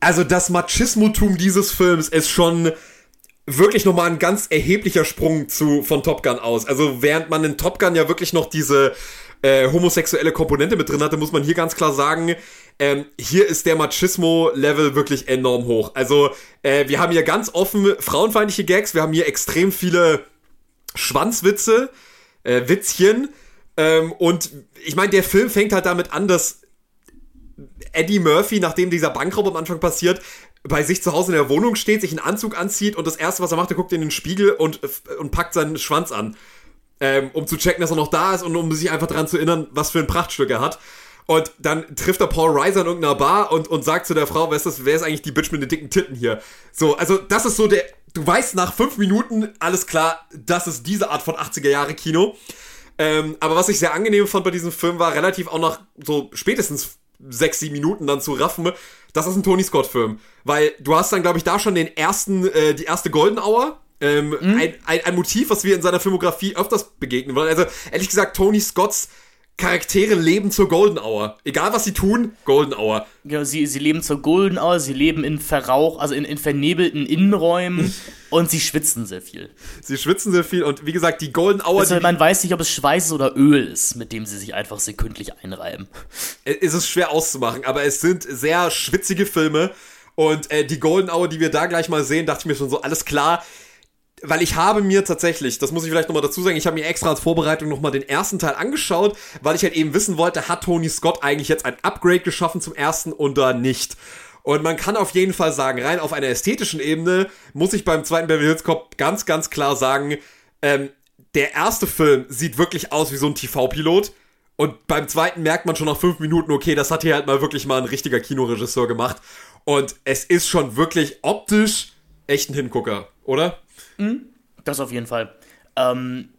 also das Machismotum dieses Films ist schon wirklich nochmal ein ganz erheblicher Sprung zu, von Top Gun aus. Also während man in Top Gun ja wirklich noch diese äh, homosexuelle Komponente mit drin hatte, muss man hier ganz klar sagen, ähm, hier ist der Machismo-Level wirklich enorm hoch. Also äh, wir haben hier ganz offen frauenfeindliche Gags, wir haben hier extrem viele Schwanzwitze, äh, Witzchen. Ähm, und ich meine, der Film fängt halt damit an, dass Eddie Murphy, nachdem dieser Bankraub am Anfang passiert, bei sich zu Hause in der Wohnung steht, sich einen Anzug anzieht und das erste, was er macht, er guckt in den Spiegel und, und packt seinen Schwanz an. Ähm, um zu checken, dass er noch da ist und um sich einfach daran zu erinnern, was für ein Prachtstück er hat. Und dann trifft er Paul Reiser in irgendeiner Bar und, und sagt zu der Frau, wer ist, das, wer ist eigentlich die Bitch mit den dicken Titten hier? So, also das ist so der, du weißt nach fünf Minuten, alles klar, das ist diese Art von 80er Jahre Kino. Ähm, aber was ich sehr angenehm fand bei diesem Film war relativ auch nach so spätestens sechs, sieben Minuten dann zu raffen, das ist ein Tony Scott-Film. Weil du hast dann, glaube ich, da schon den ersten, äh, die erste Golden Hour. Ähm, mhm. ein, ein, ein Motiv, was wir in seiner Filmografie öfters begegnen wollen. Also, ehrlich gesagt, Tony Scotts Charaktere leben zur Golden Hour. Egal was sie tun, Golden Hour. Genau, sie, sie leben zur Golden Hour, sie leben in Verrauch, also in, in vernebelten Innenräumen [LAUGHS] und sie schwitzen sehr viel. Sie schwitzen sehr viel und wie gesagt, die Golden Hour. Also, man weiß nicht, ob es Schweiß oder Öl ist, mit dem sie sich einfach sekündlich einreiben. Es ist schwer auszumachen, aber es sind sehr schwitzige Filme und äh, die Golden Hour, die wir da gleich mal sehen, dachte ich mir schon so, alles klar weil ich habe mir tatsächlich, das muss ich vielleicht nochmal dazu sagen, ich habe mir extra als Vorbereitung nochmal den ersten Teil angeschaut, weil ich halt eben wissen wollte, hat Tony Scott eigentlich jetzt ein Upgrade geschaffen zum ersten oder nicht? Und man kann auf jeden Fall sagen, rein auf einer ästhetischen Ebene muss ich beim zweiten Beverly Hills Cop ganz, ganz klar sagen, ähm, der erste Film sieht wirklich aus wie so ein TV-Pilot. Und beim zweiten merkt man schon nach fünf Minuten, okay, das hat hier halt mal wirklich mal ein richtiger Kinoregisseur gemacht. Und es ist schon wirklich optisch echt ein Hingucker, oder? Mhm. Das auf jeden Fall. Ähm,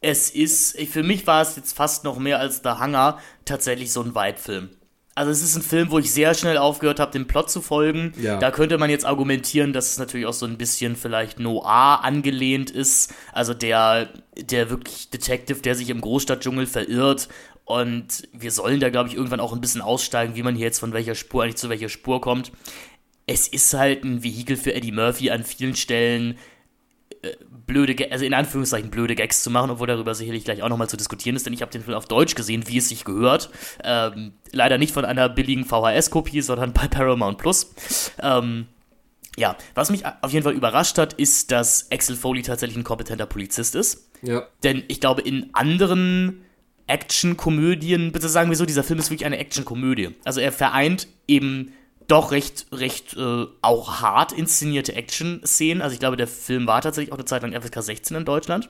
es ist, für mich war es jetzt fast noch mehr als der Hanger tatsächlich so ein Weitfilm. Also es ist ein Film, wo ich sehr schnell aufgehört habe, dem Plot zu folgen. Ja. Da könnte man jetzt argumentieren, dass es natürlich auch so ein bisschen vielleicht Noir angelehnt ist. Also der, der wirklich Detective, der sich im Großstadtdschungel verirrt. Und wir sollen da, glaube ich, irgendwann auch ein bisschen aussteigen, wie man hier jetzt von welcher Spur eigentlich zu welcher Spur kommt. Es ist halt ein Vehikel für Eddie Murphy an vielen Stellen blöde, also in Anführungszeichen blöde Gags zu machen, obwohl darüber sicherlich gleich auch nochmal zu diskutieren ist, denn ich habe den Film auf Deutsch gesehen, wie es sich gehört. Ähm, leider nicht von einer billigen VHS-Kopie, sondern bei Paramount Plus. Ähm, ja, was mich auf jeden Fall überrascht hat, ist, dass Axel Foley tatsächlich ein kompetenter Polizist ist. Ja. Denn ich glaube, in anderen Action-Komödien, bitte sagen wir so, dieser Film ist wirklich eine Action-Komödie. Also er vereint eben doch recht, recht äh, auch hart inszenierte Action-Szenen. Also ich glaube, der Film war tatsächlich auch eine Zeit lang FSK 16 in Deutschland.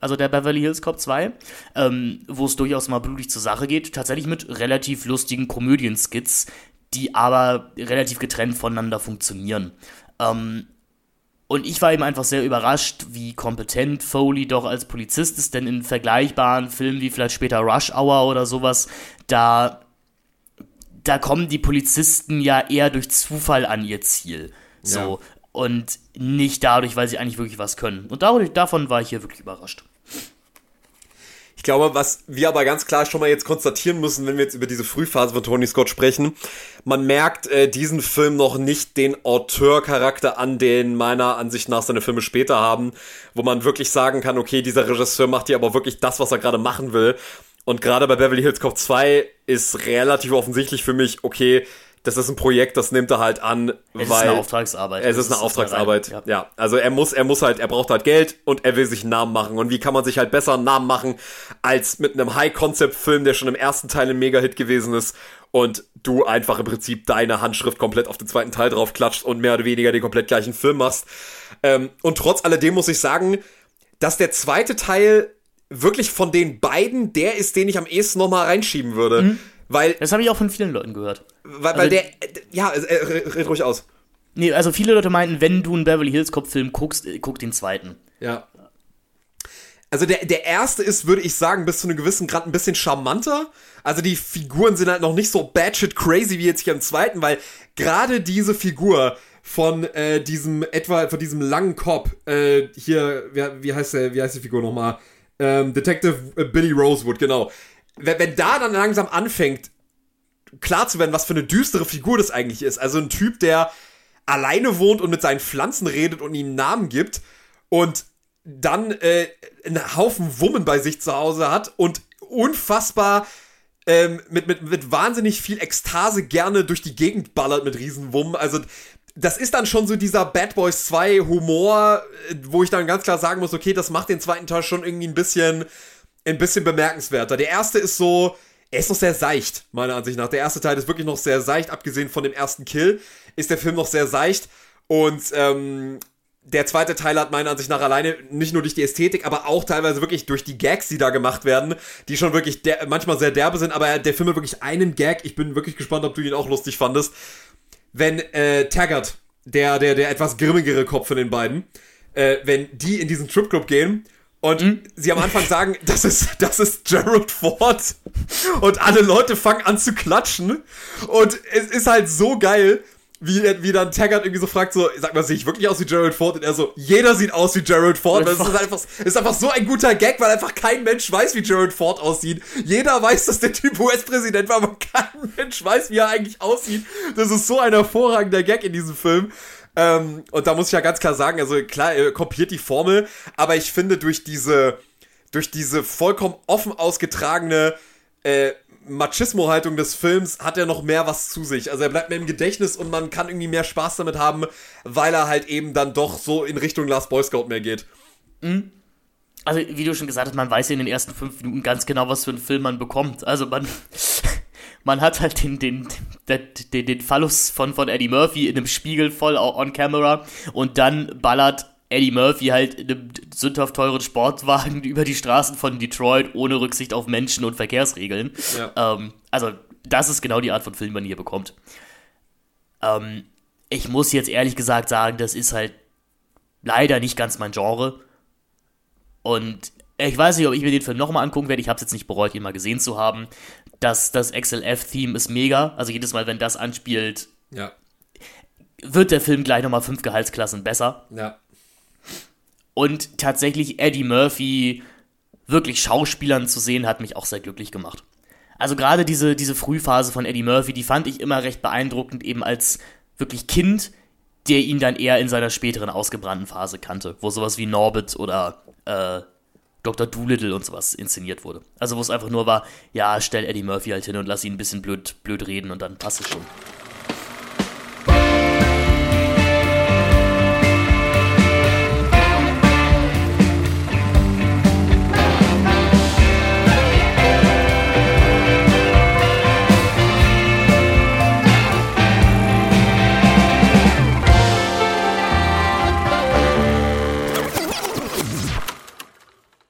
Also der Beverly Hills Cop 2, ähm, wo es durchaus mal blutig zur Sache geht. Tatsächlich mit relativ lustigen Komödienskits, die aber relativ getrennt voneinander funktionieren. Ähm, und ich war eben einfach sehr überrascht, wie kompetent Foley doch als Polizist ist, denn in vergleichbaren Filmen wie vielleicht später Rush Hour oder sowas, da da kommen die Polizisten ja eher durch Zufall an ihr Ziel. So. Ja. Und nicht dadurch, weil sie eigentlich wirklich was können. Und dadurch, davon war ich hier wirklich überrascht. Ich glaube, was wir aber ganz klar schon mal jetzt konstatieren müssen, wenn wir jetzt über diese Frühphase von Tony Scott sprechen, man merkt äh, diesen Film noch nicht den Auteur-Charakter an, den meiner Ansicht nach seine Filme später haben, wo man wirklich sagen kann, okay, dieser Regisseur macht hier aber wirklich das, was er gerade machen will. Und gerade bei Beverly Hills Cop 2 ist relativ offensichtlich für mich, okay, das ist ein Projekt, das nimmt er halt an, es weil. Es ist eine Auftragsarbeit. Es ist eine Auftragsarbeit. Ja. ja. Also er muss, er muss halt, er braucht halt Geld und er will sich einen Namen machen. Und wie kann man sich halt besser einen Namen machen, als mit einem High-Concept-Film, der schon im ersten Teil ein Mega-Hit gewesen ist und du einfach im Prinzip deine Handschrift komplett auf den zweiten Teil drauf klatscht und mehr oder weniger den komplett gleichen Film machst. Ähm, und trotz alledem muss ich sagen, dass der zweite Teil wirklich von den beiden der ist, den ich am ehesten nochmal reinschieben würde. Mhm. Weil, das habe ich auch von vielen Leuten gehört. Weil, also, weil der, ja, äh, red ruhig aus. Nee, also viele Leute meinten, wenn du einen Beverly Hills Cop Film guckst, äh, guck den zweiten. Ja. Also der, der erste ist, würde ich sagen, bis zu einem gewissen Grad ein bisschen charmanter. Also die Figuren sind halt noch nicht so batshit crazy wie jetzt hier im zweiten, weil gerade diese Figur von äh, diesem etwa von diesem langen Cop äh, hier wie, wie heißt der wie heißt die Figur nochmal ähm, Detective äh, Billy Rosewood, genau. Wenn, wenn da dann langsam anfängt, klar zu werden, was für eine düstere Figur das eigentlich ist. Also ein Typ, der alleine wohnt und mit seinen Pflanzen redet und ihnen Namen gibt und dann äh, einen Haufen Wummen bei sich zu Hause hat und unfassbar ähm, mit, mit, mit wahnsinnig viel Ekstase gerne durch die Gegend ballert mit Riesenwummen. Also das ist dann schon so dieser Bad Boys 2 Humor, äh, wo ich dann ganz klar sagen muss, okay, das macht den zweiten Teil schon irgendwie ein bisschen, ein bisschen bemerkenswerter. Der erste ist so, er ist noch sehr seicht, meiner Ansicht nach. Der erste Teil ist wirklich noch sehr seicht, abgesehen von dem ersten Kill, ist der Film noch sehr seicht. Und ähm, der zweite Teil hat meiner Ansicht nach alleine nicht nur durch die Ästhetik, aber auch teilweise wirklich durch die Gags, die da gemacht werden, die schon wirklich manchmal sehr derbe sind, aber der Film hat wirklich einen Gag. Ich bin wirklich gespannt, ob du ihn auch lustig fandest wenn äh, Taggart, der, der, der etwas grimmigere Kopf von den beiden, äh, wenn die in diesen Tripclub gehen und mhm. sie am Anfang sagen, [LAUGHS] das ist, das ist Gerald Ford und alle Leute fangen an zu klatschen und es ist halt so geil, wie, wie dann Taggart irgendwie so fragt, so, sag mal, sehe ich wirklich aus wie Gerald Ford? Und er so, jeder sieht aus wie Gerald Ford. Das ist einfach, ist einfach so ein guter Gag, weil einfach kein Mensch weiß, wie Gerald Ford aussieht. Jeder weiß, dass der Typ US-Präsident war, aber kein Mensch weiß, wie er eigentlich aussieht. Das ist so ein hervorragender Gag in diesem Film. Ähm, und da muss ich ja ganz klar sagen, also klar, er kopiert die Formel, aber ich finde durch diese, durch diese vollkommen offen ausgetragene, äh, Machismo-Haltung des Films hat er noch mehr was zu sich. Also er bleibt mehr im Gedächtnis und man kann irgendwie mehr Spaß damit haben, weil er halt eben dann doch so in Richtung Last Boy Scout mehr geht. Also, wie du schon gesagt hast, man weiß in den ersten fünf Minuten ganz genau, was für einen Film man bekommt. Also man, [LAUGHS] man hat halt den, den, den, den, den Phallus von, von Eddie Murphy in einem Spiegel voll on camera und dann ballert Eddie Murphy halt in einem sündhaft teuren Sportwagen [LAUGHS] über die Straßen von Detroit ohne Rücksicht auf Menschen und Verkehrsregeln. Ja. Ähm, also, das ist genau die Art von Film, die man hier bekommt. Ähm, ich muss jetzt ehrlich gesagt sagen, das ist halt leider nicht ganz mein Genre. Und ich weiß nicht, ob ich mir den Film nochmal angucken werde. Ich habe es jetzt nicht bereut, ihn mal gesehen zu haben. Das, das XLF-Theme ist mega. Also jedes Mal, wenn das anspielt, Ja. wird der Film gleich nochmal fünf Gehaltsklassen besser. Ja. Und tatsächlich Eddie Murphy wirklich Schauspielern zu sehen, hat mich auch sehr glücklich gemacht. Also gerade diese, diese Frühphase von Eddie Murphy, die fand ich immer recht beeindruckend, eben als wirklich Kind, der ihn dann eher in seiner späteren ausgebrannten Phase kannte, wo sowas wie Norbit oder äh, Dr. Doolittle und sowas inszeniert wurde. Also wo es einfach nur war, ja, stell Eddie Murphy halt hin und lass ihn ein bisschen blöd, blöd reden und dann passt es schon.